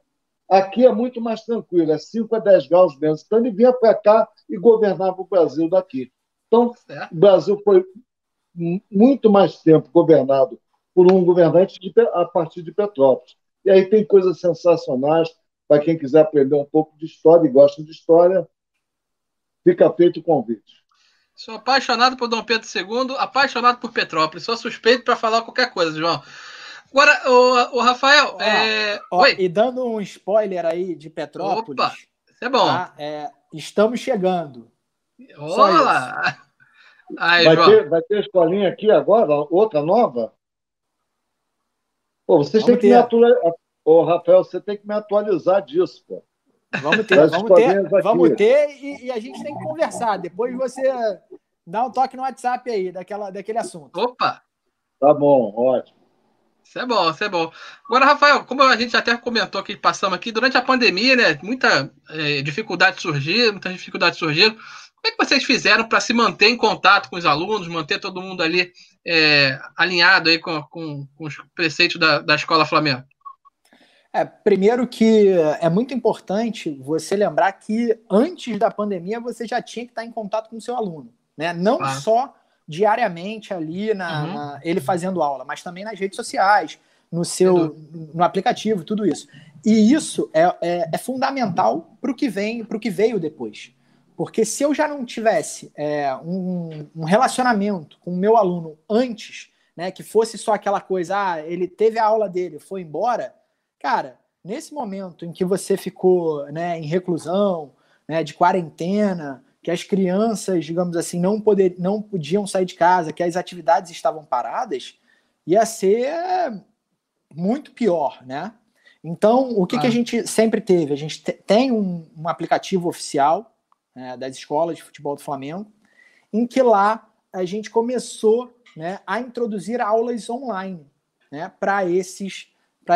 aqui é muito mais tranquilo, é 5 a 10 graus menos. Então ele vinha para cá e governava o Brasil daqui. Então, o Brasil foi muito mais tempo governado por um governante de, a partir de Petrópolis. E aí tem coisas sensacionais para quem quiser aprender um pouco de história e gosta de história, fica feito o convite. Sou apaixonado por Dom Pedro II, apaixonado por Petrópolis. Sou suspeito para falar qualquer coisa, João. Agora, o, o Rafael. Ó, é... ó, e dando um spoiler aí de Petrópolis. Opa, isso é bom. Tá? É, estamos chegando. Olá! Aí, vai, ter, vai ter escolinha aqui agora, outra nova? Pô, vocês têm que me atualizar. Ô, Rafael, você tem que me atualizar disso, pô. Vamos ter, vamos ter, vamos ter e, e, a gente tem que conversar. Depois você dá um toque no WhatsApp aí daquela, daquele assunto. Opa! Tá bom, ótimo. Isso é bom, isso é bom. Agora, Rafael, como a gente até comentou que passamos aqui, durante a pandemia, né? Muita é, dificuldade surgiu, muita dificuldade surgiu. Como é que vocês fizeram para se manter em contato com os alunos, manter todo mundo ali é, alinhado aí com, com, com, os preceitos da, da Escola Flamengo? É, primeiro que é muito importante você lembrar que antes da pandemia você já tinha que estar em contato com o seu aluno, né? Não ah. só diariamente ali na, uhum. na, ele fazendo aula, mas também nas redes sociais, no seu no aplicativo, tudo isso. E isso é, é, é fundamental para o que vem, para o que veio depois. Porque se eu já não tivesse é, um, um, relacionamento com o meu aluno antes, né, que fosse só aquela coisa, ah, ele teve a aula dele, foi embora, cara, nesse momento em que você ficou né, em reclusão, né, de quarentena, que as crianças, digamos assim, não, poder, não podiam sair de casa, que as atividades estavam paradas, ia ser muito pior, né? Então, o que, ah. que a gente sempre teve? A gente tem um, um aplicativo oficial né, das escolas de futebol do Flamengo, em que lá a gente começou né, a introduzir aulas online né, para esses,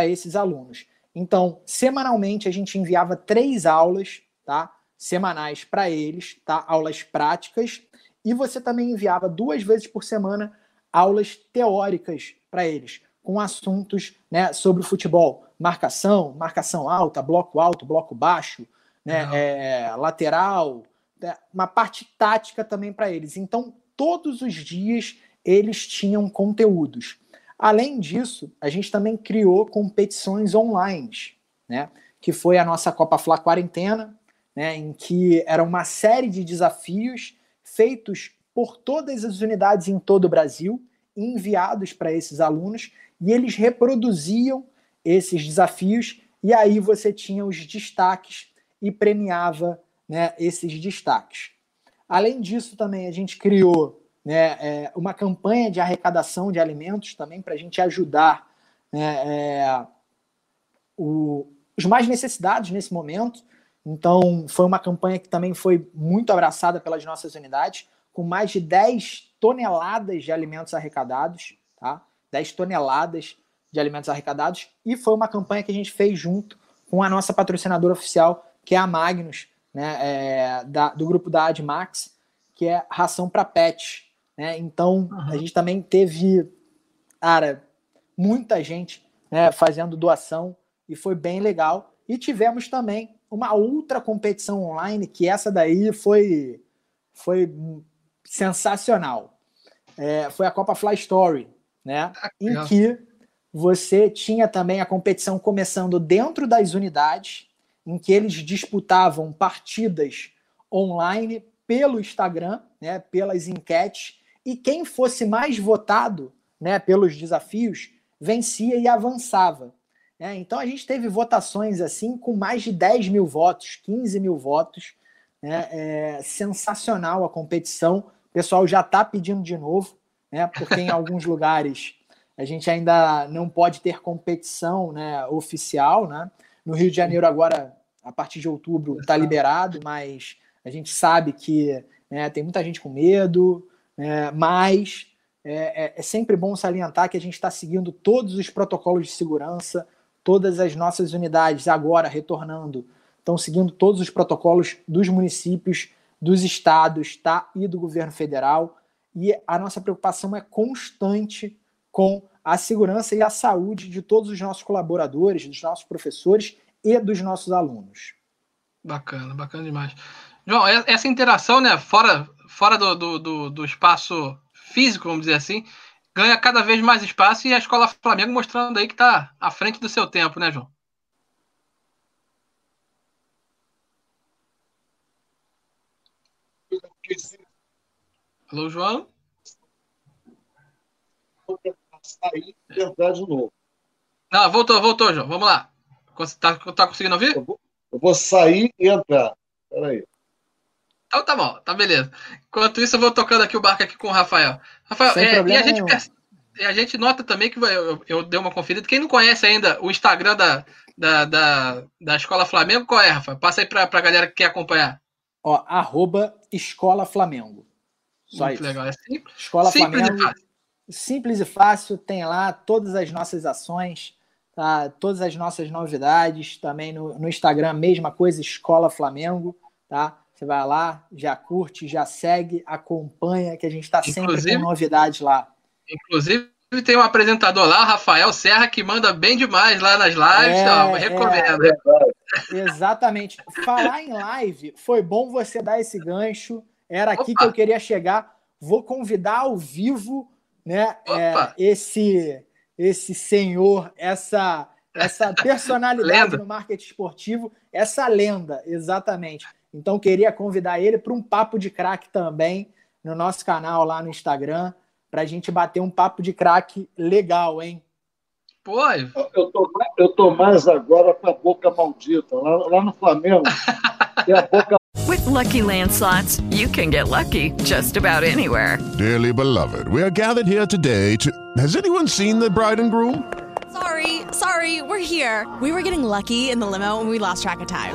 esses alunos. Então, semanalmente a gente enviava três aulas tá, semanais para eles, tá, aulas práticas, e você também enviava duas vezes por semana aulas teóricas para eles, com assuntos né, sobre o futebol, marcação, marcação alta, bloco alto, bloco baixo, né, é, lateral, né, uma parte tática também para eles. Então, todos os dias eles tinham conteúdos. Além disso, a gente também criou competições online, né? Que foi a nossa Copa Fla Quarentena, né? Em que era uma série de desafios feitos por todas as unidades em todo o Brasil, enviados para esses alunos, e eles reproduziam esses desafios, e aí você tinha os destaques e premiava né, esses destaques. Além disso, também a gente criou né, é, uma campanha de arrecadação de alimentos também para a gente ajudar né, é, o, os mais necessitados nesse momento. Então, foi uma campanha que também foi muito abraçada pelas nossas unidades, com mais de 10 toneladas de alimentos arrecadados, tá? 10 toneladas de alimentos arrecadados e foi uma campanha que a gente fez junto com a nossa patrocinadora oficial, que é a Magnus, né, é, da, do grupo da Admax, que é ração para pet. Né? Então, uhum. a gente também teve, cara, muita gente né, fazendo doação e foi bem legal. E tivemos também uma outra competição online, que essa daí foi, foi sensacional. É, foi a Copa Fly Story, né? Ah, em que você tinha também a competição começando dentro das unidades, em que eles disputavam partidas online pelo Instagram, né, pelas enquetes, e quem fosse mais votado né, pelos desafios vencia e avançava. Né? Então a gente teve votações assim com mais de 10 mil votos, 15 mil votos. Né? É sensacional a competição. O pessoal já está pedindo de novo, né? porque em alguns lugares a gente ainda não pode ter competição né, oficial. Né? No Rio de Janeiro, agora, a partir de outubro, está liberado, mas a gente sabe que né, tem muita gente com medo, né, mas é, é, é sempre bom salientar que a gente está seguindo todos os protocolos de segurança, todas as nossas unidades agora retornando estão seguindo todos os protocolos dos municípios, dos estados tá, e do governo federal. E a nossa preocupação é constante com a segurança e a saúde de todos os nossos colaboradores, dos nossos professores e dos nossos alunos. Bacana, bacana demais. João, essa interação, né, fora, fora do, do, do, do espaço físico, vamos dizer assim, ganha cada vez mais espaço e a Escola Flamengo mostrando aí que está à frente do seu tempo, né, João? Alô, João? sair e entrar de novo. Não, voltou, voltou, João. Vamos lá. Tá, tá conseguindo ouvir? Eu vou, eu vou sair e entrar. Peraí. Então tá bom, tá beleza. Enquanto isso, eu vou tocando aqui o barco aqui com o Rafael. Rafael, é, e, a gente e a gente nota também que eu, eu, dei uma conferida. Quem não conhece ainda o Instagram da, da, da, da Escola Flamengo, qual é, Rafael? Passa aí pra, pra galera que quer acompanhar. Ó, arroba Escola Flamengo. Só Muito isso. legal. É simples, Escola simples Flamengo. E fácil simples e fácil, tem lá todas as nossas ações, tá? todas as nossas novidades, também no, no Instagram, mesma coisa, Escola Flamengo, tá? Você vai lá, já curte, já segue, acompanha, que a gente está sempre com novidades lá. Inclusive, tem um apresentador lá, Rafael Serra, que manda bem demais lá nas lives. É, ó, recomendo. É, exatamente. Falar em live, foi bom você dar esse gancho. Era aqui Opa. que eu queria chegar. Vou convidar ao vivo né? É, esse esse senhor, essa essa personalidade no marketing esportivo, essa lenda, exatamente. Então queria convidar ele para um papo de craque também no nosso canal lá no Instagram, para a gente bater um papo de craque legal, hein? Pô, eu tô, eu tô mais agora com a boca maldita. Lá, lá no Flamengo, tem a boca With lucky landslots, you can get lucky just about anywhere. Dearly beloved, we are gathered here today to. Has anyone seen the bride and groom? Sorry, sorry, we're here. We were getting lucky in the limo and we lost track of time.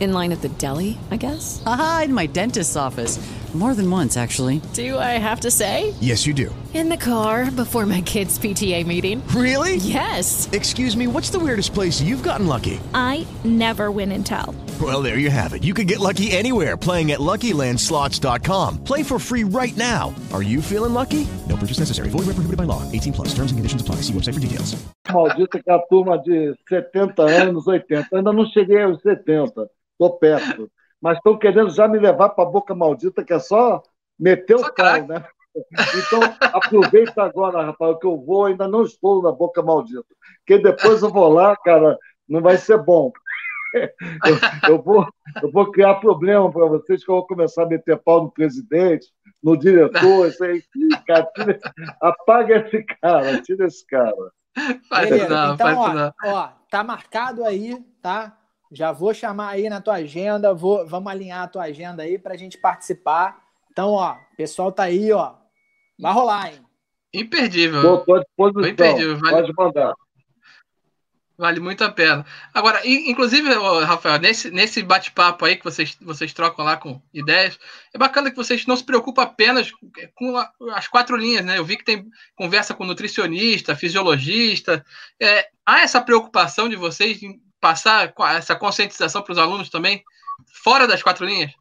in line at the deli, I guess. Aha, in my dentist's office. More than once, actually. Do I have to say? Yes, you do. In the car before my kids' PTA meeting. Really? Yes. Excuse me, what's the weirdest place you've gotten lucky? I never win and tell. Well, there you have it. You can get lucky anywhere playing at LuckyLandSlots.com. Play for free right now. Are you feeling lucky? No purchase necessary. Void where prohibited by law. 18 plus. Terms and conditions apply. See website for details. Maldita que a turma de 70 anos, 80. Ainda não cheguei aos 70. Tô perto. mas estão querendo já me levar para a boca maldita, que é só meter o pau, né? Então, aproveita agora, rapaz, que eu vou, ainda não estou na boca maldita. Porque depois eu vou lá, cara, não vai ser bom. Eu, eu vou, eu vou criar problema para vocês, que eu vou começar a meter pau no presidente, no diretor, isso aí. Cara, tira, apaga esse cara, tira esse cara. Faz Beleza, não, então, faz ó, não. ó, tá marcado aí, tá? Já vou chamar aí na tua agenda, vou, vamos alinhar a tua agenda aí para a gente participar. Então, ó, o pessoal tá aí, ó. Vai rolar, hein? Imperdível. Estou à disposição. Imperdível. Vale... Pode mandar. Vale muito a pena. Agora, inclusive, Rafael, nesse, nesse bate-papo aí que vocês, vocês trocam lá com ideias, é bacana que vocês não se preocupam apenas com as quatro linhas, né? Eu vi que tem conversa com nutricionista, fisiologista. É, há essa preocupação de vocês em passar essa conscientização para os alunos também, fora das quatro linhas?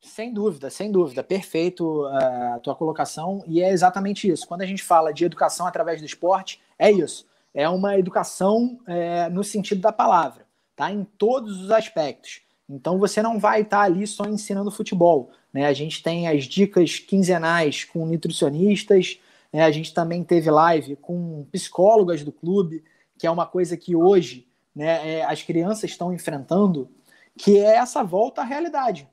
Sem dúvida, sem dúvida. Perfeito eh, a tua colocação. E é exatamente isso. Quando a gente fala de educação através do esporte, é isso é uma educação é, no sentido da palavra, tá? Em todos os aspectos. Então você não vai estar ali só ensinando futebol. Né? A gente tem as dicas quinzenais com nutricionistas, né? a gente também teve live com psicólogas do clube, que é uma coisa que hoje né, é, as crianças estão enfrentando, que é essa volta à realidade,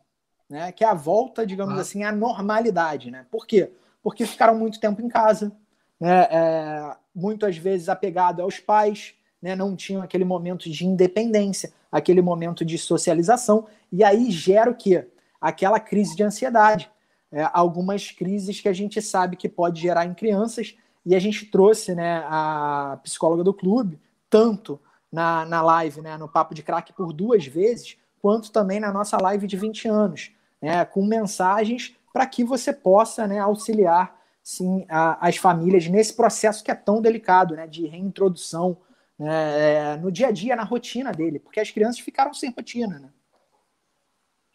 né? que é a volta, digamos ah. assim, à normalidade. Né? Por quê? Porque ficaram muito tempo em casa, né? É, muitas vezes apegado aos pais, né, não tinham aquele momento de independência, aquele momento de socialização, e aí gera o quê? Aquela crise de ansiedade. É, algumas crises que a gente sabe que pode gerar em crianças, e a gente trouxe né, a psicóloga do clube, tanto na, na live, né, no Papo de Crack, por duas vezes, quanto também na nossa live de 20 anos, né, com mensagens para que você possa né, auxiliar sim a, as famílias nesse processo que é tão delicado, né, de reintrodução né, é, no dia a dia, na rotina dele, porque as crianças ficaram sem rotina, né?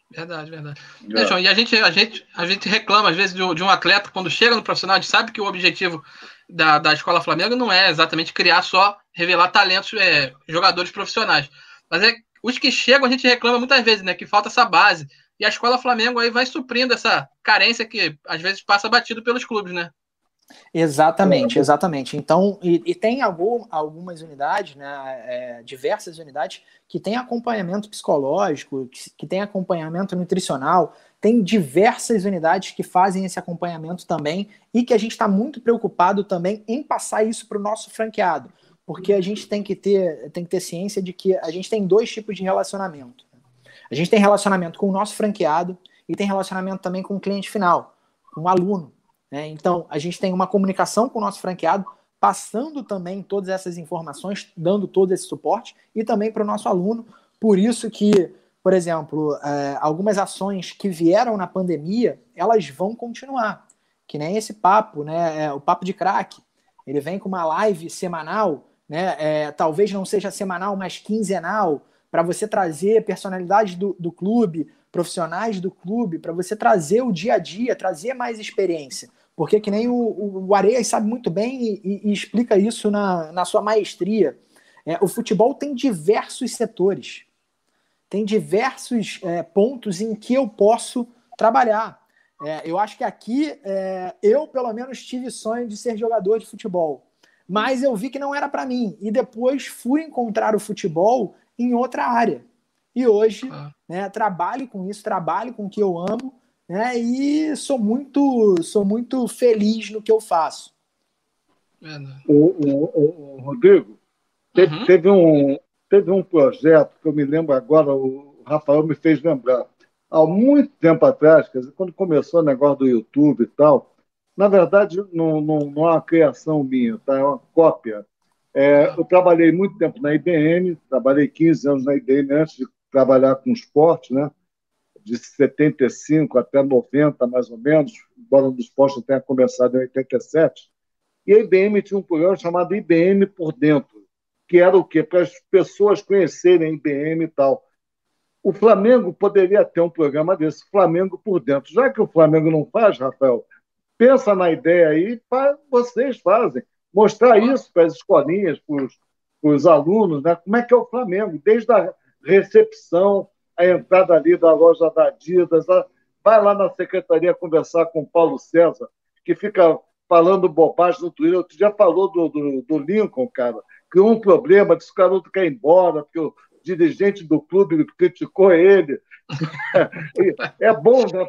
Verdade, verdade. É. João, e a gente, a, gente, a gente reclama, às vezes, de, de, um atleta, quando chega no profissional, a gente sabe que o objetivo da, da Escola Flamengo não é exatamente criar só, revelar talentos, é, jogadores profissionais. Mas é os que chegam, a gente reclama muitas vezes, né? Que falta essa base, e a Escola Flamengo aí vai suprindo essa carência que às vezes passa batido pelos clubes, né? Exatamente, exatamente. Então, e, e tem algum, algumas unidades, né, é, diversas unidades, que tem acompanhamento psicológico, que, que tem acompanhamento nutricional, tem diversas unidades que fazem esse acompanhamento também e que a gente está muito preocupado também em passar isso para o nosso franqueado, porque a gente tem que ter tem que ter ciência de que a gente tem dois tipos de relacionamento. A gente tem relacionamento com o nosso franqueado e tem relacionamento também com o cliente final, com o aluno. Né? Então, a gente tem uma comunicação com o nosso franqueado, passando também todas essas informações, dando todo esse suporte, e também para o nosso aluno. Por isso que, por exemplo, é, algumas ações que vieram na pandemia, elas vão continuar. Que nem esse papo, né? É, o papo de crack. Ele vem com uma live semanal, né? É, talvez não seja semanal, mas quinzenal, para você trazer personalidades do, do clube, profissionais do clube, para você trazer o dia a dia, trazer mais experiência. Porque que nem o, o Areias sabe muito bem e, e, e explica isso na, na sua maestria. É, o futebol tem diversos setores, tem diversos é, pontos em que eu posso trabalhar. É, eu acho que aqui é, eu, pelo menos, tive sonho de ser jogador de futebol, mas eu vi que não era para mim. E depois fui encontrar o futebol em outra área. E hoje, ah. né, trabalho com isso, trabalho com o que eu amo, né, e sou muito, sou muito feliz no que eu faço. O, o, o, Rodrigo, teve, uhum. teve, um, teve um projeto que eu me lembro agora, o Rafael me fez lembrar. Há muito tempo atrás, quer dizer, quando começou o negócio do YouTube e tal, na verdade, não, não, não é uma criação minha, tá? é uma cópia é, eu trabalhei muito tempo na IBM, trabalhei 15 anos na IBM antes de trabalhar com esporte, né? de 75 até 90, mais ou menos, embora o esporte tenha começado em 87. E a IBM tinha um programa chamado IBM por Dentro, que era o quê? Para as pessoas conhecerem a IBM e tal. O Flamengo poderia ter um programa desse, Flamengo por Dentro. Já que o Flamengo não faz, Rafael, pensa na ideia aí, vocês fazem mostrar isso para as escolinhas, para os alunos, né? como é que é o Flamengo, desde a recepção, a entrada ali da loja da Adidas, vai lá na secretaria conversar com o Paulo César, que fica falando bobagem no Twitter. Outro dia falou do, do, do Lincoln, cara, que um problema, disse que o garoto quer ir embora, porque o dirigente do clube criticou ele. é bom né,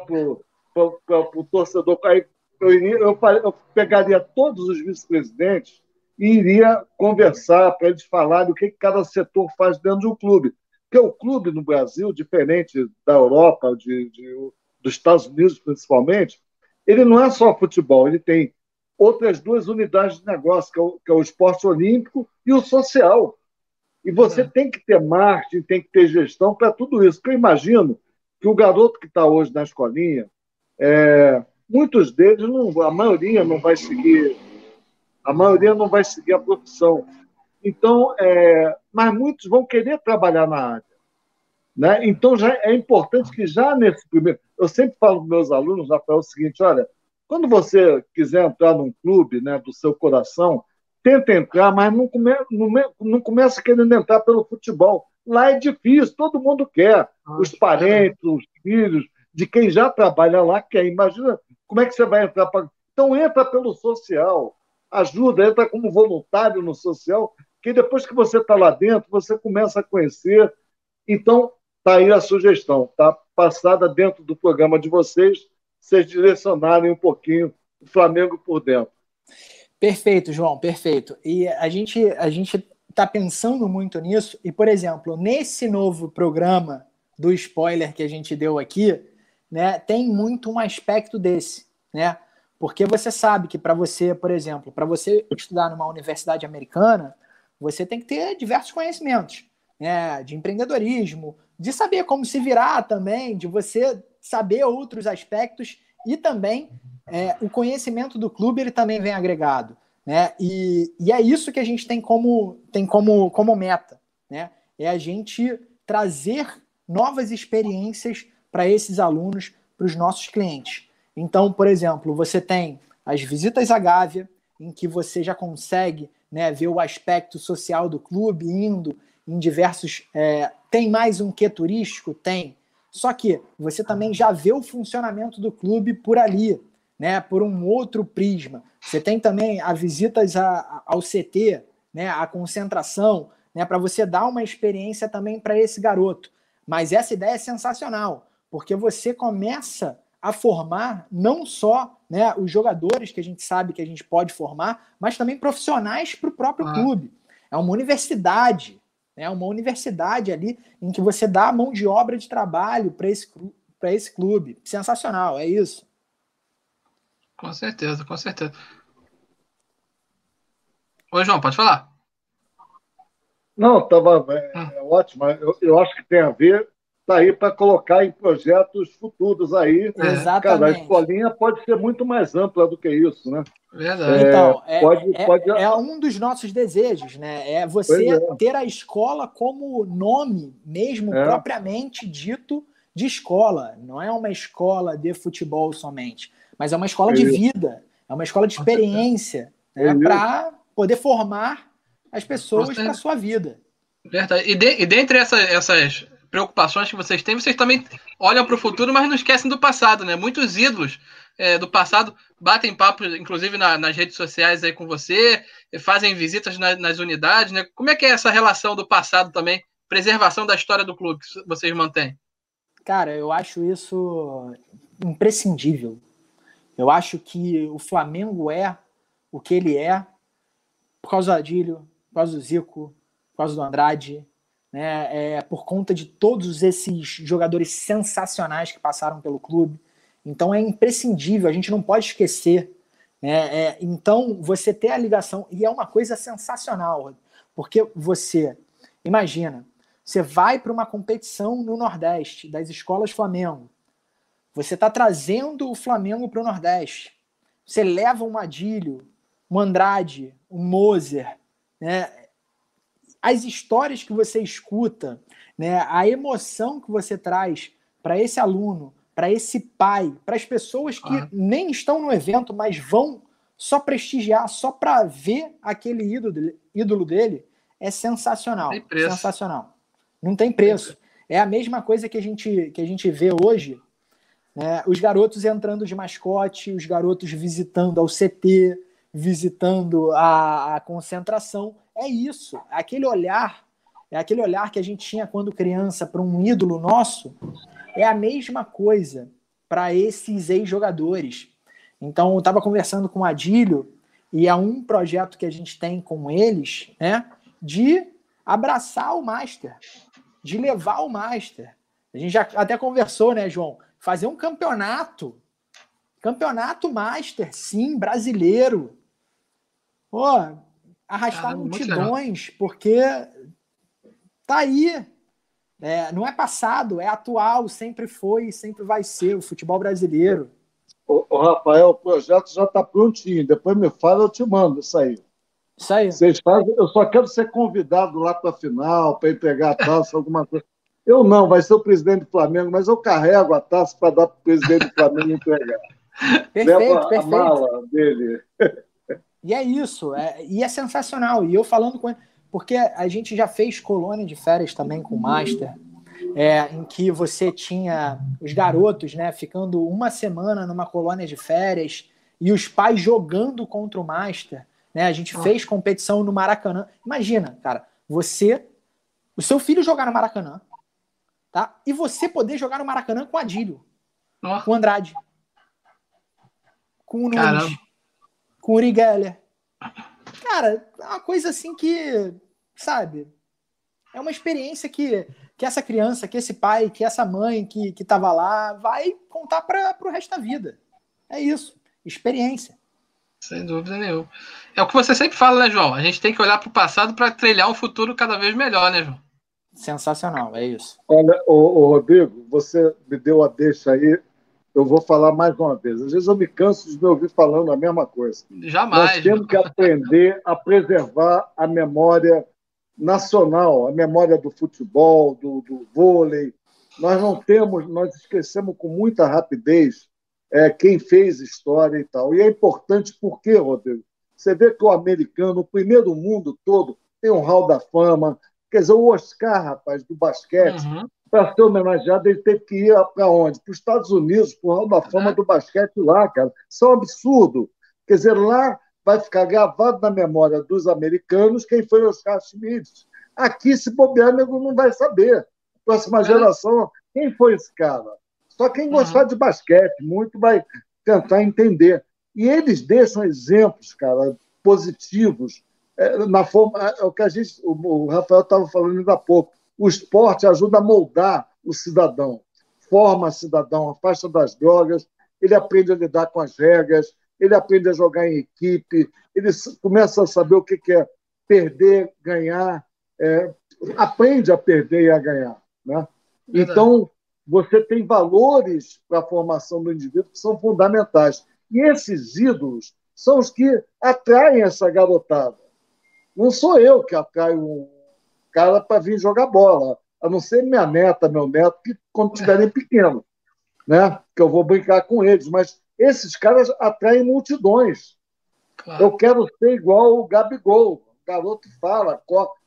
para o torcedor. Aí eu, iria, eu, eu pegaria todos os vice-presidentes e iria conversar para eles falarem o que cada setor faz dentro do clube. Porque o clube no Brasil, diferente da Europa, de, de, dos Estados Unidos principalmente, ele não é só futebol, ele tem outras duas unidades de negócio, que é o, que é o esporte olímpico e o social. E você é. tem que ter marketing, tem que ter gestão para tudo isso. Porque eu imagino que o garoto que está hoje na escolinha, é, muitos deles, não, a maioria não vai seguir, a maioria não vai seguir a profissão. Então, é, mas muitos vão querer trabalhar na área. Né? Então, já é importante que já nesse primeiro. Eu sempre falo para meus alunos, Rafael, o seguinte: olha, quando você quiser entrar num clube né, do seu coração, tenta entrar, mas não, come, não, não começa querendo entrar pelo futebol. Lá é difícil, todo mundo quer. Os parentes, os filhos, de quem já trabalha lá quer. Imagina como é que você vai entrar para. Então, entra pelo social, ajuda, entra como voluntário no social, que depois que você está lá dentro, você começa a conhecer. Então, está aí a sugestão, tá? Passada dentro do programa de vocês, vocês direcionarem um pouquinho o Flamengo por dentro. Perfeito, João, perfeito. E a gente a gente está pensando muito nisso. E, por exemplo, nesse novo programa do spoiler que a gente deu aqui, né, tem muito um aspecto desse, né? Porque você sabe que para você, por exemplo, para você estudar numa universidade americana, você tem que ter diversos conhecimentos, né, de empreendedorismo, de saber como se virar também, de você saber outros aspectos e também é, o conhecimento do clube ele também vem agregado, né? E, e é isso que a gente tem como tem como, como meta, né? É a gente trazer novas experiências para esses alunos, para os nossos clientes. Então, por exemplo, você tem as visitas à Gávea, em que você já consegue né, ver o aspecto social do clube indo em diversos. É, tem mais um que turístico? Tem. Só que você também já vê o funcionamento do clube por ali, né, por um outro prisma. Você tem também as visitas a, ao CT, né, a concentração, né, para você dar uma experiência também para esse garoto. Mas essa ideia é sensacional, porque você começa a formar não só né, os jogadores que a gente sabe que a gente pode formar, mas também profissionais para o próprio ah. clube. É uma universidade, é uma universidade ali em que você dá a mão de obra de trabalho para esse, esse clube. Sensacional, é isso. Com certeza, com certeza. Oi, João, pode falar. Não, estava é, é, ótimo. Eu, eu acho que tem a ver está aí para colocar em projetos futuros aí. Exatamente. Cara, a escolinha pode ser muito mais ampla do que isso, né? Verdade. É, então, é, pode, é, pode... é, um dos nossos desejos, né? É você é. ter a escola como nome mesmo, é. propriamente dito, de escola. Não é uma escola de futebol somente, mas é uma escola de vida, é uma escola de experiência, né? para poder formar as pessoas para a sua vida. Verdade. E, de, e dentre essa, essas preocupações que vocês têm, vocês também olham para o futuro, mas não esquecem do passado, né? Muitos ídolos é, do passado batem papo, inclusive na, nas redes sociais aí com você, fazem visitas na, nas unidades, né? Como é que é essa relação do passado também, preservação da história do clube que vocês mantêm? Cara, eu acho isso imprescindível. Eu acho que o Flamengo é o que ele é por causa do Adílio, por causa do Zico, por causa do Andrade, né, é, por conta de todos esses jogadores sensacionais que passaram pelo clube. Então é imprescindível, a gente não pode esquecer. Né, é, então você ter a ligação, e é uma coisa sensacional, porque você, imagina, você vai para uma competição no Nordeste, das escolas Flamengo, você está trazendo o Flamengo para o Nordeste, você leva um Adílio, um Andrade, um Moser, né? As histórias que você escuta, né, a emoção que você traz para esse aluno, para esse pai, para as pessoas que ah. nem estão no evento, mas vão só prestigiar, só para ver aquele ídolo, ídolo dele, é sensacional. Sensacional. Não tem preço. É a mesma coisa que a gente, que a gente vê hoje, né, os garotos entrando de mascote, os garotos visitando ao CT, visitando a, a concentração é isso. Aquele olhar, é aquele olhar que a gente tinha quando criança para um ídolo nosso, é a mesma coisa para esses ex-jogadores. Então, eu estava conversando com o Adílio e é um projeto que a gente tem com eles, né, de abraçar o Master. de levar o Master. A gente já até conversou, né, João? Fazer um campeonato. Campeonato Master, sim, brasileiro. Pô, arrastar multidões, porque tá aí. É, não é passado, é atual, sempre foi e sempre vai ser o futebol brasileiro. Ô, ô Rafael, o projeto já está prontinho. Depois me fala, eu te mando isso aí. Isso aí. Vocês fazem, eu só quero ser convidado lá para a final, para ir pegar a taça, alguma coisa. Eu não, vai ser o presidente do Flamengo, mas eu carrego a taça para dar para o presidente do Flamengo entregar. Perfeito, Leva perfeito. a mala dele. E é isso, é, e é sensacional. E eu falando com ele, porque a gente já fez colônia de férias também com o Master, é, em que você tinha os garotos né, ficando uma semana numa colônia de férias e os pais jogando contra o Master. Né? A gente fez competição no Maracanã. Imagina, cara, você, o seu filho jogar no Maracanã, tá? E você poder jogar no Maracanã com o Adílio, oh. com o Andrade, com o Nunes, Caramba. Com o Uri Geller. Cara, é uma coisa assim que, sabe, é uma experiência que, que essa criança, que esse pai, que essa mãe que, que tava lá vai contar para o resto da vida. É isso, experiência. Sem dúvida nenhuma. É o que você sempre fala, né, João? A gente tem que olhar para o passado para trilhar um futuro cada vez melhor, né, João? Sensacional, é isso. Olha, ô, ô, Rodrigo, você me deu a deixa aí. Eu vou falar mais uma vez. Às vezes eu me canso de me ouvir falando a mesma coisa. Jamais. Nós temos que aprender a preservar a memória nacional, a memória do futebol, do, do vôlei. Nós não temos, nós esquecemos com muita rapidez é, quem fez história e tal. E é importante porque, Rodrigo, você vê que o americano, o primeiro mundo todo, tem um hall da fama. Quer dizer, o Oscar, rapaz, do basquete, uhum. Para ser homenageado, ele teve que ir para onde? Para os Estados Unidos, o hall da fama do basquete lá, cara. Isso é um absurdo. Quer dizer, lá vai ficar gravado na memória dos americanos quem foi Oscar Schmidt. Aqui, se bobear, nego não vai saber. Próxima geração, quem foi esse cara? Só quem gostar de basquete muito vai tentar entender. E eles deixam exemplos, cara, positivos. É, na forma, é o que a gente, o, o Rafael estava falando ainda há pouco. O esporte ajuda a moldar o cidadão, forma o cidadão, afasta das drogas, ele aprende a lidar com as regras, ele aprende a jogar em equipe, ele começa a saber o que é perder, ganhar, é, aprende a perder e a ganhar. Né? Então, você tem valores para a formação do indivíduo que são fundamentais. E esses ídolos são os que atraem essa garotada. Não sou eu que atraio um cara para vir jogar bola, a não ser minha neta, meu neto, que quando estiverem pequenos, né? que eu vou brincar com eles. Mas esses caras atraem multidões. Claro. Eu quero ser igual o Gabigol. O garoto fala,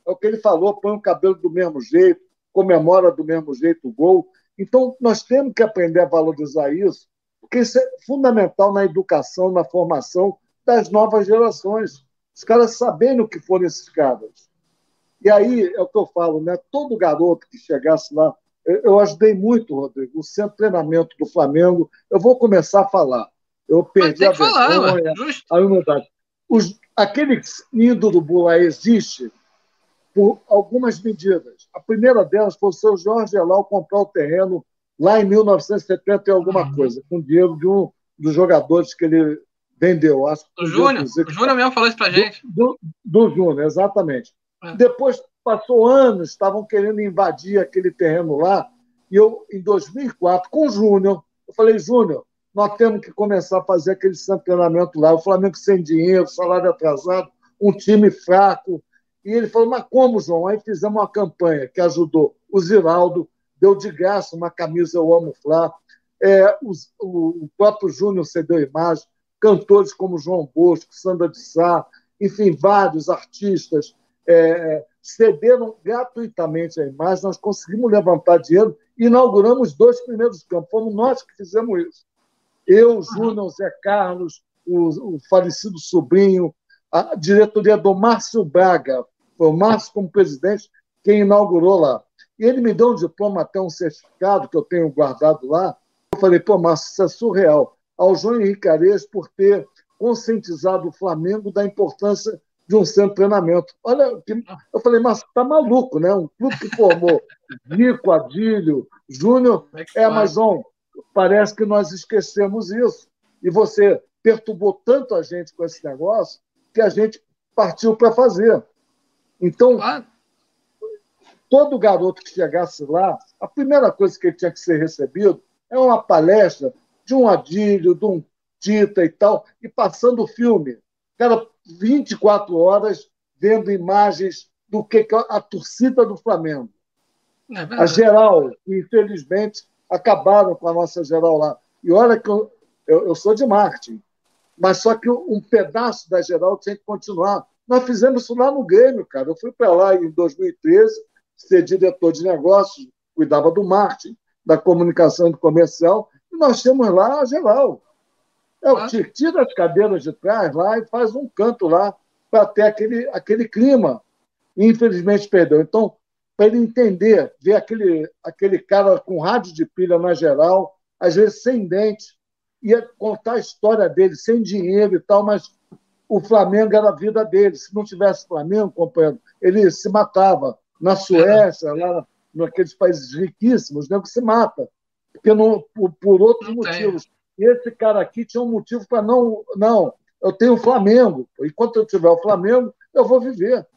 é o que ele falou, põe o cabelo do mesmo jeito, comemora do mesmo jeito o gol. Então, nós temos que aprender a valorizar isso, porque isso é fundamental na educação, na formação das novas gerações. Os caras sabendo o que foram esses caras. E aí é o que eu falo, né? Todo garoto que chegasse lá eu ajudei muito, Rodrigo, o centro de treinamento do Flamengo. Eu vou começar a falar. Eu perdi a vergonha, a humildade. Os, aquele do Bula existe por algumas medidas. A primeira delas foi o seu Jorge Elal comprar o terreno lá em 1970 e alguma uhum. coisa, com dinheiro de um dos jogadores que ele vendeu. Acho o Júnior. O Júnior mesmo falou isso pra gente. Do, do, do Júnior, exatamente. É. Depois passou anos, estavam querendo invadir aquele terreno lá, e eu, em 2004, com o Júnior, eu falei, Júnior, nós temos que começar a fazer aquele treinamento lá. O Flamengo sem dinheiro, salário atrasado, um time fraco. E ele falou, mas como, João? Aí fizemos uma campanha que ajudou o Ziraldo, deu de graça uma camisa Eu Amo Flá, é, o, o, próprio Júnior cedeu imagem, cantores como João Bosco, Sandra de Sá, enfim, vários artistas, é, cederam gratuitamente a imagem, nós conseguimos levantar dinheiro e inauguramos dois primeiros campos. Fomos nós que fizemos isso. Eu, Júnior, Zé Carlos, o, o falecido sobrinho, a diretoria do Márcio Braga, foi o Márcio como presidente quem inaugurou lá. E ele me deu um diploma, até um certificado que eu tenho guardado lá. Eu falei, pô, Márcio, isso é surreal. Ao João Henrique Ares por ter conscientizado o Flamengo da importância de um centro de treinamento. Olha, eu falei, mas tá maluco, né? Um clube que formou Nico, Adílio, Júnior, é, mas on, parece que nós esquecemos isso. E você perturbou tanto a gente com esse negócio que a gente partiu para fazer. Então, todo garoto que chegasse lá, a primeira coisa que ele tinha que ser recebido é uma palestra de um Adílio, de um Tita e tal, e passando o filme. Cara, 24 horas vendo imagens do que a torcida do Flamengo. É a geral, infelizmente, acabaram com a nossa geral lá. E olha que eu, eu, eu sou de marketing, mas só que um pedaço da geral tinha que continuar. Nós fizemos isso lá no Grêmio, cara. Eu fui para lá em 2013, ser diretor de negócios, cuidava do marketing, da comunicação e do comercial, e nós temos lá a geral. É. Tira as cadeiras de trás lá e faz um canto lá para ter aquele, aquele clima. E, infelizmente perdeu. Então, para ele entender, ver aquele, aquele cara com rádio de pilha na geral, às vezes sem dente, ia contar a história dele, sem dinheiro e tal, mas o Flamengo era a vida dele. Se não tivesse Flamengo, companheiro, ele se matava. Na Suécia, lá naqueles países riquíssimos, né, que se mata. Porque não, por, por outros não motivos. E esse cara aqui tinha um motivo para não. Não, eu tenho o Flamengo. Enquanto eu tiver o Flamengo, eu vou viver.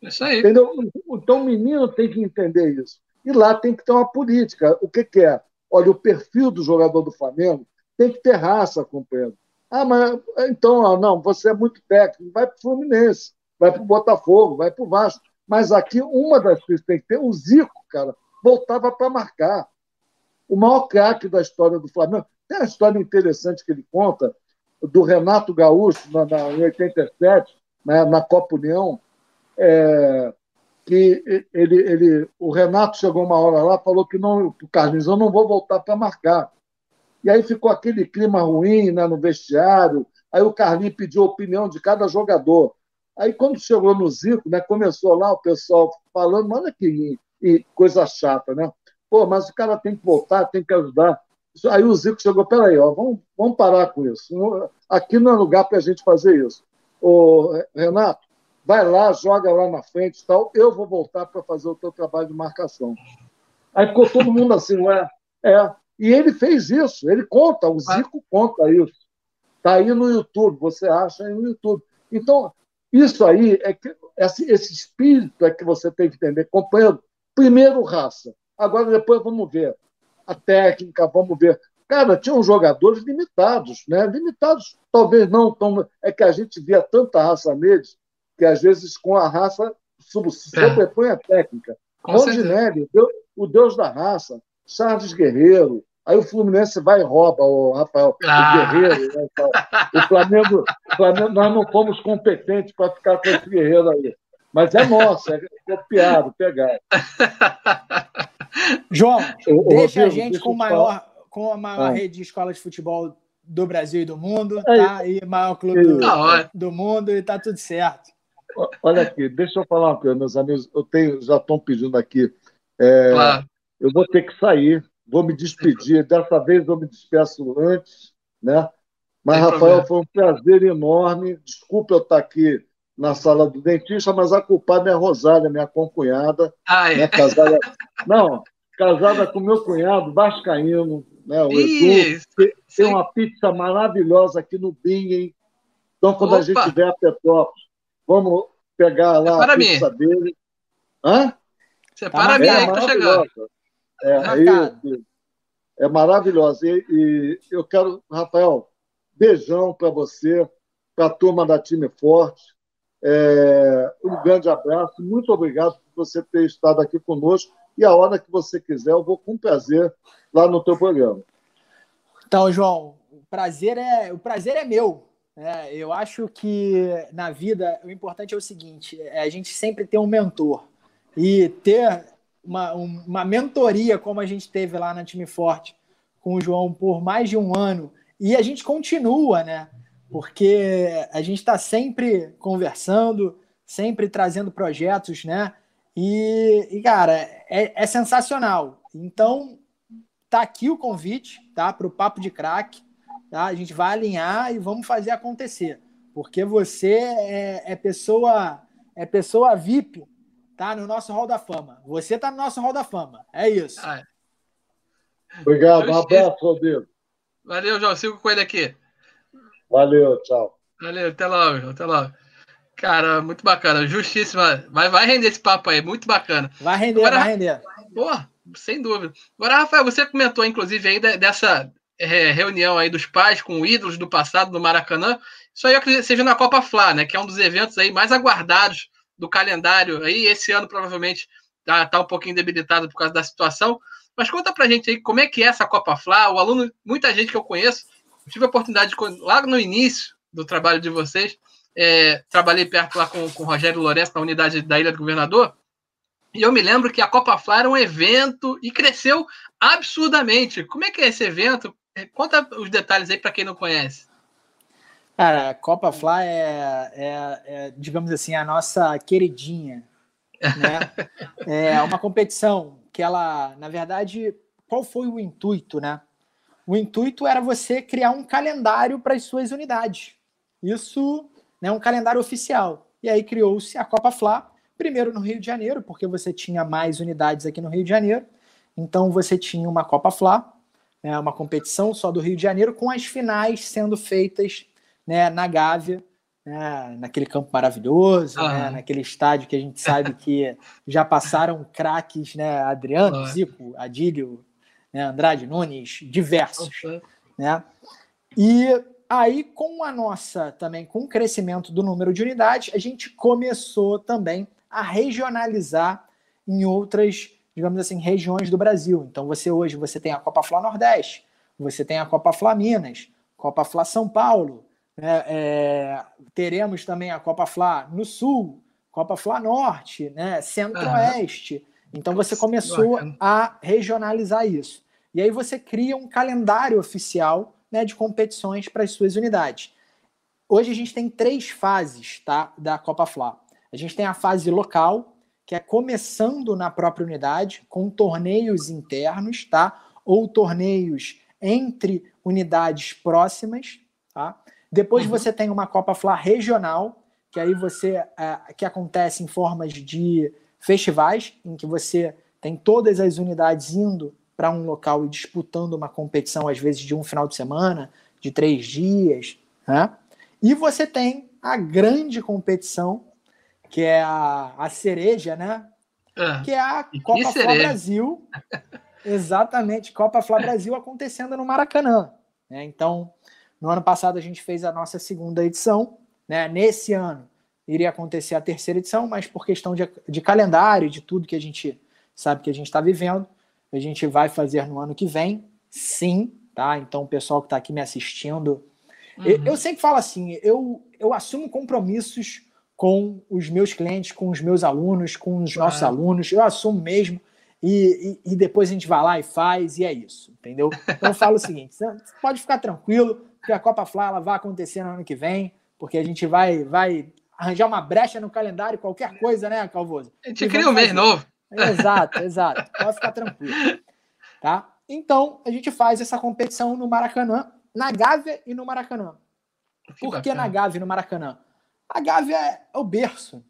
Isso aí. Entendeu? Então o menino tem que entender isso. E lá tem que ter uma política. O que, que é? Olha, o perfil do jogador do Flamengo tem que ter raça, companheiro. Ah, mas então, não, você é muito técnico, vai para o Fluminense, vai para o Botafogo, vai para o Vasco. Mas aqui, uma das coisas que tem que ter, o Zico, cara, voltava para marcar. O maior craque da história do Flamengo. Tem uma história interessante que ele conta do Renato Gaúcho, na, na, em 87, né, na Copa União, é, que ele, ele, o Renato chegou uma hora lá falou que não, o Carlinhos, eu não vou voltar para marcar. E aí ficou aquele clima ruim né, no vestiário. Aí o Carlinhos pediu a opinião de cada jogador. Aí quando chegou no Zico, né, começou lá o pessoal falando, olha que coisa chata, né? Pô, mas o cara tem que voltar, tem que ajudar. Aí o Zico chegou, peraí, ó, vamos, vamos parar com isso. Aqui não é lugar para a gente fazer isso. Ô, Renato, vai lá, joga lá na frente e tal, eu vou voltar para fazer o teu trabalho de marcação. Aí ficou todo mundo assim, ué, é. E ele fez isso, ele conta, o Zico conta isso. Está aí no YouTube, você acha aí no YouTube. Então, isso aí é que esse, esse espírito é que você tem que entender, companheiro. Primeiro raça, agora depois vamos ver a técnica, vamos ver. Cara, tinham jogadores limitados, né? Limitados, talvez não tão. É que a gente via tanta raça neles que às vezes com a raça se é. sobrepõe a técnica. Rondinelli, o deus da raça, Charles Guerreiro, aí o Fluminense vai e rouba o Rafael ah. o Guerreiro. Né, o, Flamengo, o Flamengo, nós não fomos competentes para ficar com esse Guerreiro aí. Mas é nosso, é copiado, pegado. João, deixa Rodrigo, a gente com, maior, com a maior ah. rede de escolas de futebol do Brasil e do mundo, é tá? E maior clube do, do, mundo e tá tudo certo. Olha aqui, deixa eu falar uma coisa, meus amigos. Eu tenho, já estão pedindo aqui. É, claro. Eu vou ter que sair, vou me despedir. Dessa vez eu me despeço antes, né? Mas, Rafael, problema. foi um prazer enorme. Desculpa eu estar aqui na sala do dentista, mas a culpada é a Rosália, minha concunhada. Ah, é. né? casada, não, casada com meu cunhado, Vascaíno, né? o Edu. Tem uma pizza maravilhosa aqui no Bingen. Então, quando Opa. a gente vier a Petrópolis, vamos pegar lá Separa a pizza mim. dele. Hã? Separa a minha é aí que tá chegando. É, aí, é maravilhosa. E, e eu quero, Rafael, beijão para você, para a turma da Time Forte. É, um grande abraço, muito obrigado por você ter estado aqui conosco. E a hora que você quiser, eu vou com prazer lá no teu programa. Então, João, o prazer é, o prazer é meu. É, eu acho que na vida o importante é o seguinte: é a gente sempre ter um mentor e ter uma, uma mentoria como a gente teve lá na Time Forte com o João por mais de um ano e a gente continua, né? Porque a gente está sempre conversando, sempre trazendo projetos, né? E, e cara, é, é, sensacional. Então, tá aqui o convite, tá? Para o Papo de Crack. Tá? A gente vai alinhar e vamos fazer acontecer. porque você é, é pessoa é pessoa VIP, tá no nosso Hall da Fama. Você tá no nosso Hall da Fama. É isso. Ah, é. Obrigado, um abraço, Rodrigo. Valeu, João. Sigo com ele aqui. Valeu, tchau. Valeu, até logo. Até logo. Cara, muito bacana. Justíssima. Vai, vai render esse papo aí, muito bacana. Vai render, Agora, vai render. Pô, sem dúvida. Agora, Rafael, você comentou, inclusive, aí dessa é, reunião aí dos pais com ídolos do passado no Maracanã. Isso aí eu acredito seja na Copa Fla, né? Que é um dos eventos aí mais aguardados do calendário. Aí esse ano provavelmente tá, tá um pouquinho debilitado por causa da situação. Mas conta pra gente aí como é que é essa Copa Fla. O aluno, muita gente que eu conheço, tive a oportunidade de, lá no início do trabalho de vocês, é, trabalhei perto lá com, com o Rogério Lourenço na unidade da Ilha do Governador. E eu me lembro que a Copa Fla era um evento e cresceu absurdamente. Como é que é esse evento? É, conta os detalhes aí para quem não conhece. Cara, a Copa Fla é, é, é, digamos assim, a nossa queridinha. Né? é uma competição que ela, na verdade, qual foi o intuito, né? O intuito era você criar um calendário para as suas unidades. Isso né, um calendário oficial. E aí criou-se a Copa Fla, primeiro no Rio de Janeiro, porque você tinha mais unidades aqui no Rio de Janeiro. Então você tinha uma Copa Fla, né, uma competição só do Rio de Janeiro, com as finais sendo feitas né, na Gávea, né, naquele campo maravilhoso, uhum. né, naquele estádio que a gente sabe que já passaram craques, né, Adriano, uhum. Zico, Adílio, né, Andrade Nunes, diversos. Uhum. Né? E aí, com a nossa também, com o crescimento do número de unidades, a gente começou também a regionalizar em outras digamos assim, regiões do Brasil. Então você hoje você tem a Copa Fla Nordeste, você tem a Copa Fla Minas, Copa Fla São Paulo, né? é, teremos também a Copa Fla no Sul, Copa Fla Norte, né? Centro-Oeste. Uhum. Então você começou a regionalizar isso. E aí você cria um calendário oficial né, de competições para as suas unidades. Hoje a gente tem três fases tá, da Copa Fla. A gente tem a fase local, que é começando na própria unidade, com torneios internos, tá? Ou torneios entre unidades próximas, tá? Depois uhum. você tem uma Copa Fla regional, que aí você é, que acontece em formas de festivais, em que você tem todas as unidades indo para um local e disputando uma competição, às vezes de um final de semana, de três dias. Né? E você tem a grande competição, que é a, a cereja, né? Ah, que é a Copa Fla Brasil. Exatamente, Copa Fla Brasil acontecendo no Maracanã. Né? Então, no ano passado a gente fez a nossa segunda edição. Né? Nesse ano iria acontecer a terceira edição, mas por questão de, de calendário, de tudo que a gente sabe que a gente está vivendo, a gente vai fazer no ano que vem, sim, tá? Então, o pessoal que está aqui me assistindo, uhum. eu, eu sempre falo assim, eu, eu assumo compromissos com os meus clientes, com os meus alunos, com os nossos alunos. Eu assumo mesmo e, e, e, depois a gente vai lá e faz e é isso, entendeu? Então eu falo o seguinte: pode ficar tranquilo, que a Copa Fla ela vai acontecer no ano que vem, porque a gente vai, vai arranjar uma brecha no calendário, qualquer coisa, né, Calvoso? A gente cria um mês novo. Exato, exato. Pode ficar tranquilo. Tá? Então, a gente faz essa competição no Maracanã, na Gávea e no Maracanã. Por que na Gávea e no Maracanã? A Gávea é, é o berço.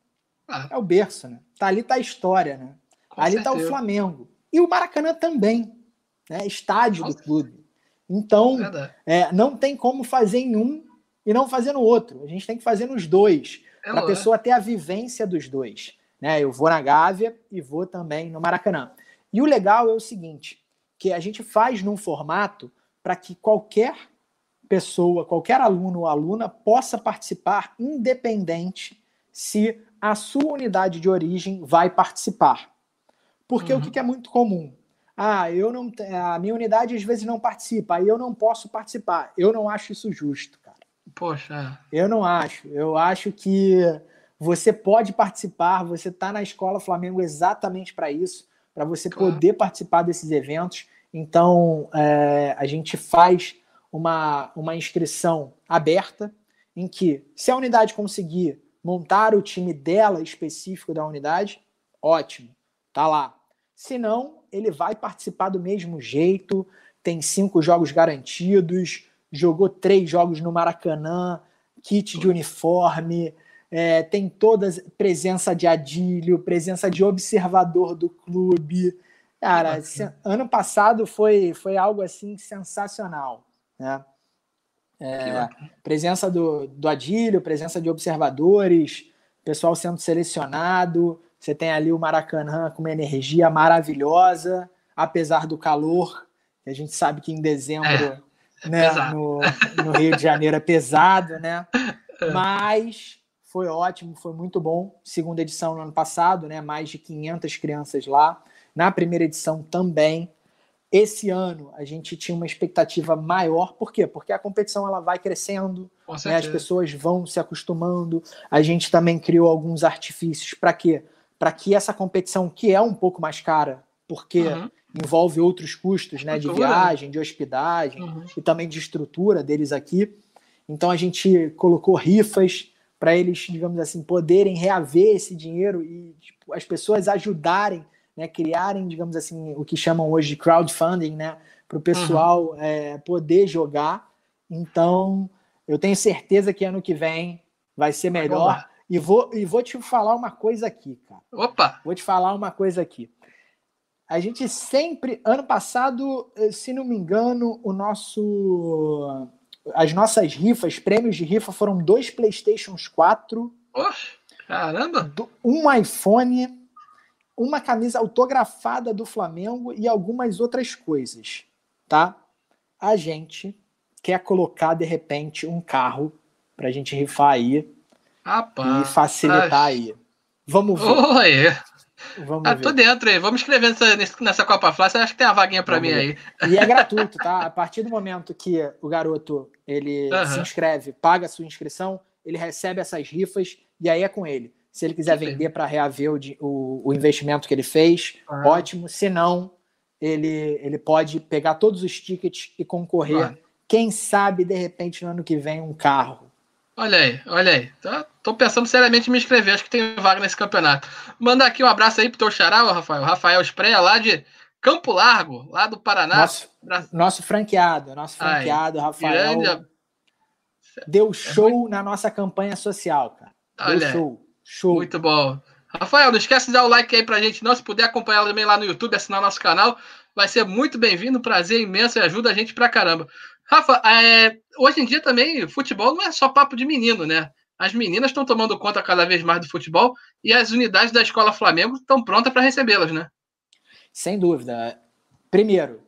Ah. É o berço, né? Tá ali tá a história, né? Com ali certeza. tá o Flamengo. E o Maracanã também, né? Estádio Nossa. do clube. Então, é, não tem como fazer em um e não fazer no outro. A gente tem que fazer nos dois, é para a pessoa ter a vivência dos dois. Né? Eu vou na Gávea e vou também no Maracanã. E o legal é o seguinte, que a gente faz num formato para que qualquer pessoa, qualquer aluno ou aluna possa participar, independente se a sua unidade de origem vai participar. Porque uhum. o que é muito comum? Ah, eu não a minha unidade às vezes não participa, aí eu não posso participar. Eu não acho isso justo, cara. Poxa. Eu não acho. Eu acho que você pode participar, você está na escola Flamengo exatamente para isso, para você claro. poder participar desses eventos. Então, é, a gente faz uma, uma inscrição aberta, em que, se a unidade conseguir montar o time dela específico da unidade, ótimo, tá lá. Se não, ele vai participar do mesmo jeito, tem cinco jogos garantidos, jogou três jogos no Maracanã, kit de uniforme, é, tem toda presença de adílio, presença de observador do clube. Cara, ano passado foi, foi algo assim sensacional, né? É, presença do, do Adílio, presença de observadores, pessoal sendo selecionado. Você tem ali o Maracanã com uma energia maravilhosa, apesar do calor. A gente sabe que em dezembro, é, né, no, no, Rio de Janeiro é pesado, né? É. Mas foi ótimo, foi muito bom. Segunda edição no ano passado, né? Mais de 500 crianças lá. Na primeira edição também. Esse ano a gente tinha uma expectativa maior, por quê? Porque a competição ela vai crescendo, né? as pessoas vão se acostumando. A gente também criou alguns artifícios para quê? Para que essa competição, que é um pouco mais cara, porque uhum. envolve outros custos, né, de viagem, de hospedagem uhum. e também de estrutura deles aqui. Então a gente colocou rifas para eles, digamos assim, poderem reaver esse dinheiro e tipo, as pessoas ajudarem né, criarem, digamos assim, o que chamam hoje de crowdfunding, né, para o pessoal uhum. é, poder jogar. Então, eu tenho certeza que ano que vem vai ser melhor. E vou, e vou te falar uma coisa aqui, cara. Opa! Vou te falar uma coisa aqui. A gente sempre, ano passado, eh, se não me engano, o nosso. As nossas rifas, prêmios de rifa foram dois PlayStations 4. Oxe, caramba! Um iPhone uma camisa autografada do Flamengo e algumas outras coisas, tá? A gente quer colocar de repente um carro pra gente rifar aí Rapaz, e facilitar aí. Vamos ver. Oi. Vamos ah, ver. tô dentro aí. Vamos escrever nessa, nessa Copa Flá. Você acha que tem uma vaguinha para mim ver. aí? E é gratuito, tá? A partir do momento que o garoto ele uhum. se inscreve, paga a sua inscrição, ele recebe essas rifas e aí é com ele. Se ele quiser vender para reaver o, o, o, investimento que ele fez, ah. ótimo. Se não, ele, ele pode pegar todos os tickets e concorrer. Ah. Quem sabe, de repente, no ano que vem, um carro. Olha aí, olha aí. Tá, tô pensando seriamente em me inscrever. Acho que tem vaga nesse campeonato. Mandar aqui um abraço aí pro teu xará, o Rafael. Rafael Espreia, lá de Campo Largo, lá do Paraná. Nosso, nosso franqueado, nosso franqueado, Ai, Rafael. Grande... Deu é show é na nossa campanha social, cara. Deu olha show. Show. Muito bom. Rafael, não esquece de dar o like aí pra gente, não. Se puder acompanhar também lá no YouTube, assinar nosso canal, vai ser muito bem-vindo. Prazer imenso e ajuda a gente pra caramba. Rafa, é, hoje em dia também, futebol não é só papo de menino, né? As meninas estão tomando conta cada vez mais do futebol e as unidades da Escola Flamengo estão prontas para recebê-las, né? Sem dúvida. Primeiro,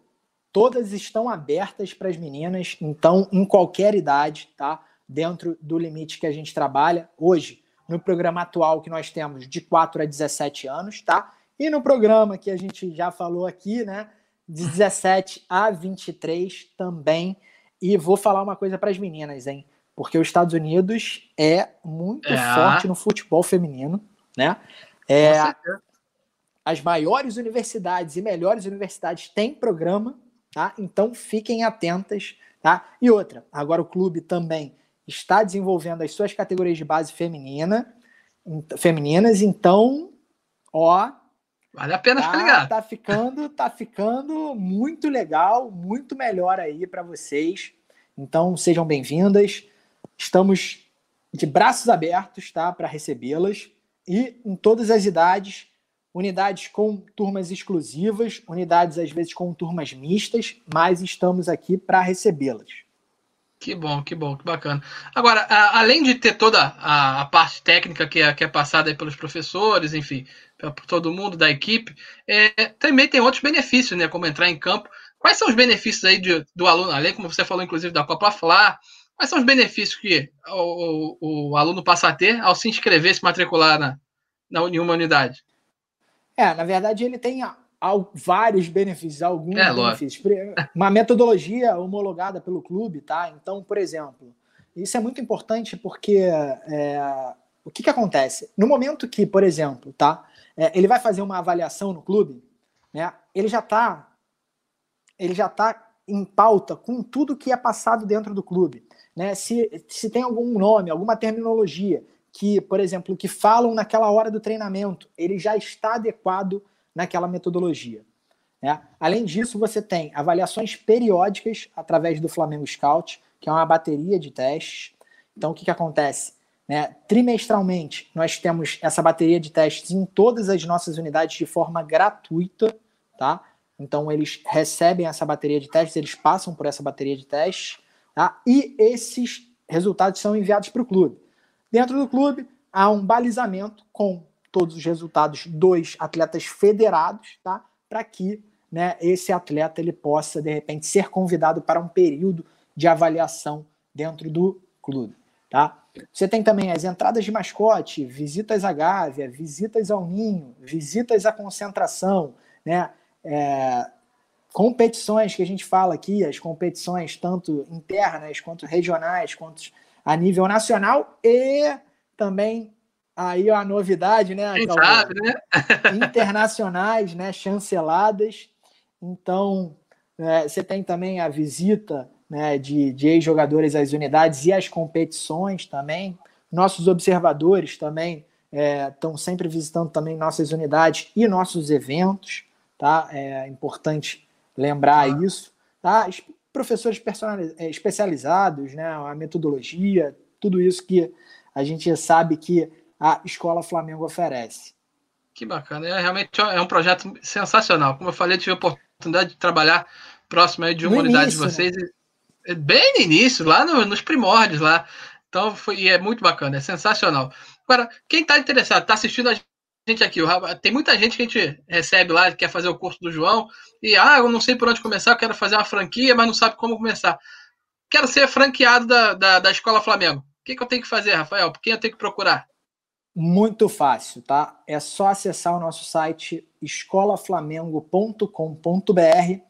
todas estão abertas para as meninas, então, em qualquer idade, tá? Dentro do limite que a gente trabalha. Hoje, no programa atual que nós temos de 4 a 17 anos, tá? E no programa que a gente já falou aqui, né, de 17 a 23 também. E vou falar uma coisa para as meninas, hein? Porque os Estados Unidos é muito é. forte no futebol feminino, né? É, as maiores universidades e melhores universidades têm programa, tá? Então fiquem atentas, tá? E outra, agora o clube também está desenvolvendo as suas categorias de base feminina, femininas, então, ó, vale a pena tá, ficar ligado. Tá ficando, tá ficando muito legal, muito melhor aí para vocês. Então, sejam bem-vindas. Estamos de braços abertos, tá, para recebê-las e em todas as idades, unidades com turmas exclusivas, unidades às vezes com turmas mistas, mas estamos aqui para recebê-las. Que bom, que bom, que bacana. Agora, a, além de ter toda a, a, parte técnica que é, que é passada pelos professores, enfim, por todo mundo da equipe, é, também tem outros benefícios, né? Como entrar em campo. Quais são os benefícios aí de, do aluno, além, como você falou, inclusive, da Copa Fla? Quais são os benefícios que o, o, o aluno passa a ter ao se inscrever, se matricular na, na, em uma unidade? É, na verdade, ele tem vários benefícios, alguns é, benefícios. Uma metodologia homologada pelo clube, tá? Então, por exemplo, isso é muito importante porque é, o que, que acontece? No momento que, por exemplo, tá? É, ele vai fazer uma avaliação no clube, né? Ele já está ele já tá em pauta com tudo que é passado dentro do clube, né? Se, se tem algum nome, alguma terminologia que, por exemplo, que falam naquela hora do treinamento, ele já está adequado naquela metodologia. Né? Além disso, você tem avaliações periódicas através do Flamengo Scout, que é uma bateria de testes, Então, o que, que acontece? Né? Trimestralmente, nós temos essa bateria de testes em todas as nossas unidades de forma gratuita, tá? Então, eles recebem essa bateria de testes, eles passam por essa bateria de testes, tá? E esses resultados são enviados para o clube. Dentro do clube, há um balizamento com todos os resultados dos atletas federados, tá? Para que né, esse atleta ele possa, de repente, ser convidado para um período de avaliação dentro do clube. Tá? Você tem também as entradas de mascote, visitas à Gávea, visitas ao Ninho, visitas à concentração, né? É, competições que a gente fala aqui, as competições tanto internas quanto regionais, quanto a nível nacional e também aí a novidade, né? Quem sabe, né? internacionais, né? Chanceladas. Então, é, você tem também a visita né, de, de ex-jogadores às unidades e às competições também. Nossos observadores também estão é, sempre visitando também nossas unidades e nossos eventos, tá? É importante lembrar ah. isso, tá? Professores é, especializados, né? A metodologia, tudo isso que a gente sabe que a Escola Flamengo oferece. Que bacana, é realmente é um projeto sensacional. Como eu falei, tive a oportunidade de trabalhar próximo aí de uma no unidade início, de vocês. Né? bem no início, lá no, nos primórdios lá. Então foi é muito bacana, é sensacional. Agora, quem está interessado, está assistindo a gente aqui, tem muita gente que a gente recebe lá, que quer fazer o curso do João, e ah, eu não sei por onde começar, eu quero fazer uma franquia, mas não sabe como começar. Quero ser franqueado da, da, da Escola Flamengo. O que, que eu tenho que fazer, Rafael? Por quem eu tenho que procurar? Muito fácil, tá? É só acessar o nosso site escolaflamengo.com.br.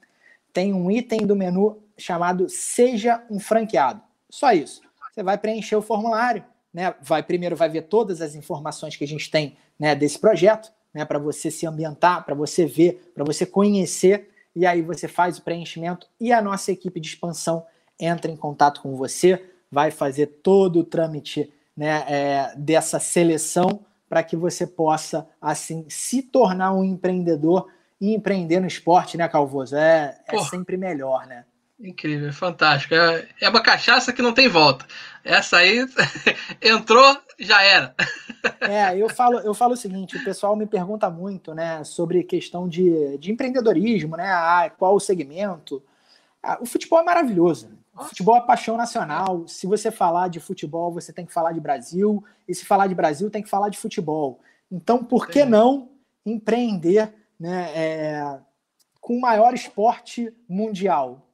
Tem um item do menu chamado Seja um Franqueado. Só isso. Você vai preencher o formulário, né? Vai primeiro vai ver todas as informações que a gente tem, né, desse projeto, né, para você se ambientar, para você ver, para você conhecer, e aí você faz o preenchimento e a nossa equipe de expansão entra em contato com você, vai fazer todo o trâmite, né, é, dessa seleção para que você possa assim se tornar um empreendedor e empreender no esporte, né, Calvoso? É, é sempre melhor, né? Incrível, fantástico. É, é uma cachaça que não tem volta. Essa aí entrou, já era. É, eu falo, eu falo o seguinte: o pessoal me pergunta muito, né, sobre questão de, de empreendedorismo, né? Ah, qual o segmento? Ah, o futebol é maravilhoso. O futebol é paixão nacional. Se você falar de futebol, você tem que falar de Brasil. E se falar de Brasil, tem que falar de futebol. Então, por que não empreender né, é, com o maior esporte mundial?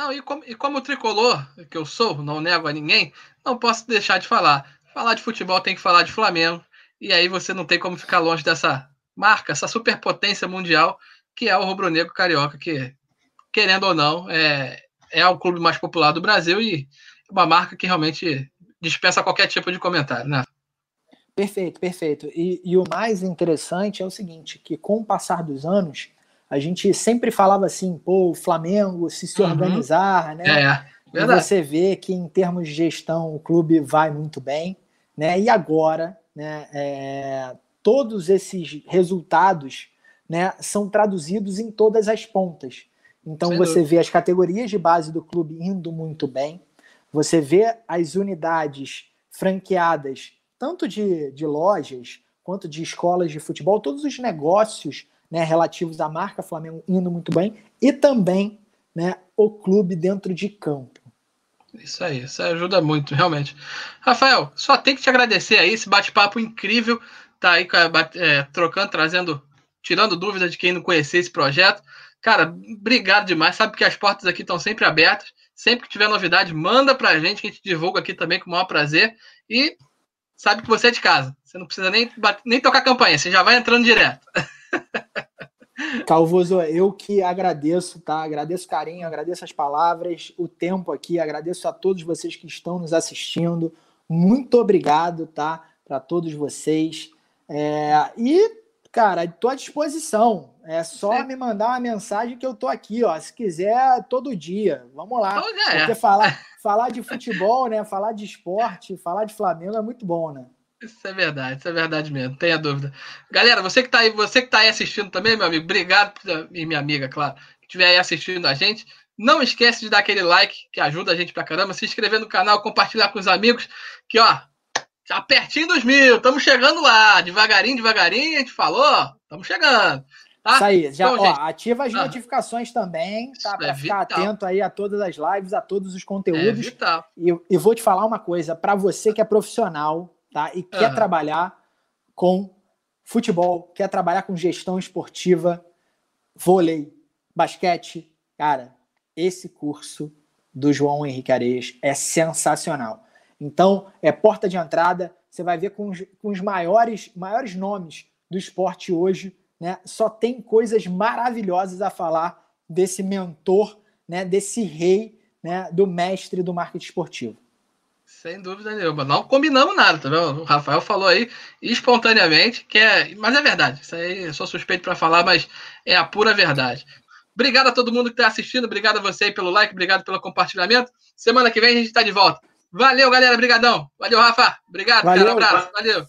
Não, e como, e como tricolor que eu sou, não nego a ninguém, não posso deixar de falar. Falar de futebol tem que falar de Flamengo. E aí você não tem como ficar longe dessa marca, essa superpotência mundial que é o rubro-negro carioca, que, querendo ou não, é, é o clube mais popular do Brasil e uma marca que realmente dispensa qualquer tipo de comentário, né? Perfeito, perfeito. E, e o mais interessante é o seguinte, que com o passar dos anos, a gente sempre falava assim, pô, o Flamengo se se uhum. organizar, né? É. E você vê que em termos de gestão o clube vai muito bem, né? E agora, né? É, todos esses resultados, né? São traduzidos em todas as pontas. Então Sem você dúvida. vê as categorias de base do clube indo muito bem, você vê as unidades franqueadas, tanto de, de lojas quanto de escolas de futebol, todos os negócios né, relativos à marca Flamengo indo muito bem e também né, o clube dentro de campo. Isso aí, isso ajuda muito, realmente. Rafael, só tem que te agradecer aí, esse bate-papo incrível, tá aí é, trocando, trazendo, tirando dúvidas de quem não conhecia esse projeto. Cara, obrigado demais. Sabe que as portas aqui estão sempre abertas. Sempre que tiver novidade, manda pra gente, que a gente divulga aqui também com o maior prazer. E sabe que você é de casa. Você não precisa nem, nem tocar campanha, você já vai entrando direto. Calvoso, eu que agradeço, tá? Agradeço o carinho, agradeço as palavras, o tempo aqui, agradeço a todos vocês que estão nos assistindo. Muito obrigado, tá? Para todos vocês. É, e, cara, estou à disposição. É só Sim. me mandar uma mensagem que eu tô aqui, ó. Se quiser, todo dia. Vamos lá. é. Porque falar, falar de futebol, né? Falar de esporte, falar de Flamengo é muito bom, né? Isso é verdade, isso é verdade mesmo, tenha dúvida. Galera, você que está aí, você que tá aí assistindo também, meu amigo, obrigado, e minha amiga, claro, que estiver aí assistindo a gente. Não esquece de dar aquele like, que ajuda a gente pra caramba. Se inscrever no canal, compartilhar com os amigos, que ó, já pertinho dos mil, estamos chegando lá. Devagarinho, devagarinho, a gente falou, estamos chegando. Tá? Isso aí, já ó, ativa as ah. notificações também, tá? Para é ficar vital. atento aí a todas as lives, a todos os conteúdos. É. E, e vou te falar uma coisa, para você que é profissional, tá? E quer uhum. trabalhar com futebol, quer trabalhar com gestão esportiva, vôlei, basquete, cara, esse curso do João Henrique Areias é sensacional. Então, é porta de entrada, você vai ver com os, com os maiores, maiores nomes do esporte hoje, né? Só tem coisas maravilhosas a falar desse mentor, né? Desse rei, né? Do mestre do marketing esportivo. Sem dúvida nenhuma. Não combinamos nada, tá vendo? O Rafael falou aí espontaneamente, que é. Mas é verdade. Isso aí eu sou suspeito para falar, mas é a pura verdade. Obrigado a todo mundo que está assistindo. Obrigado a você pelo like, obrigado pelo compartilhamento. Semana que vem a gente está de volta. Valeu, galera. Obrigadão. Valeu, Rafa. Obrigado, Valeu. Um abraço. Valeu.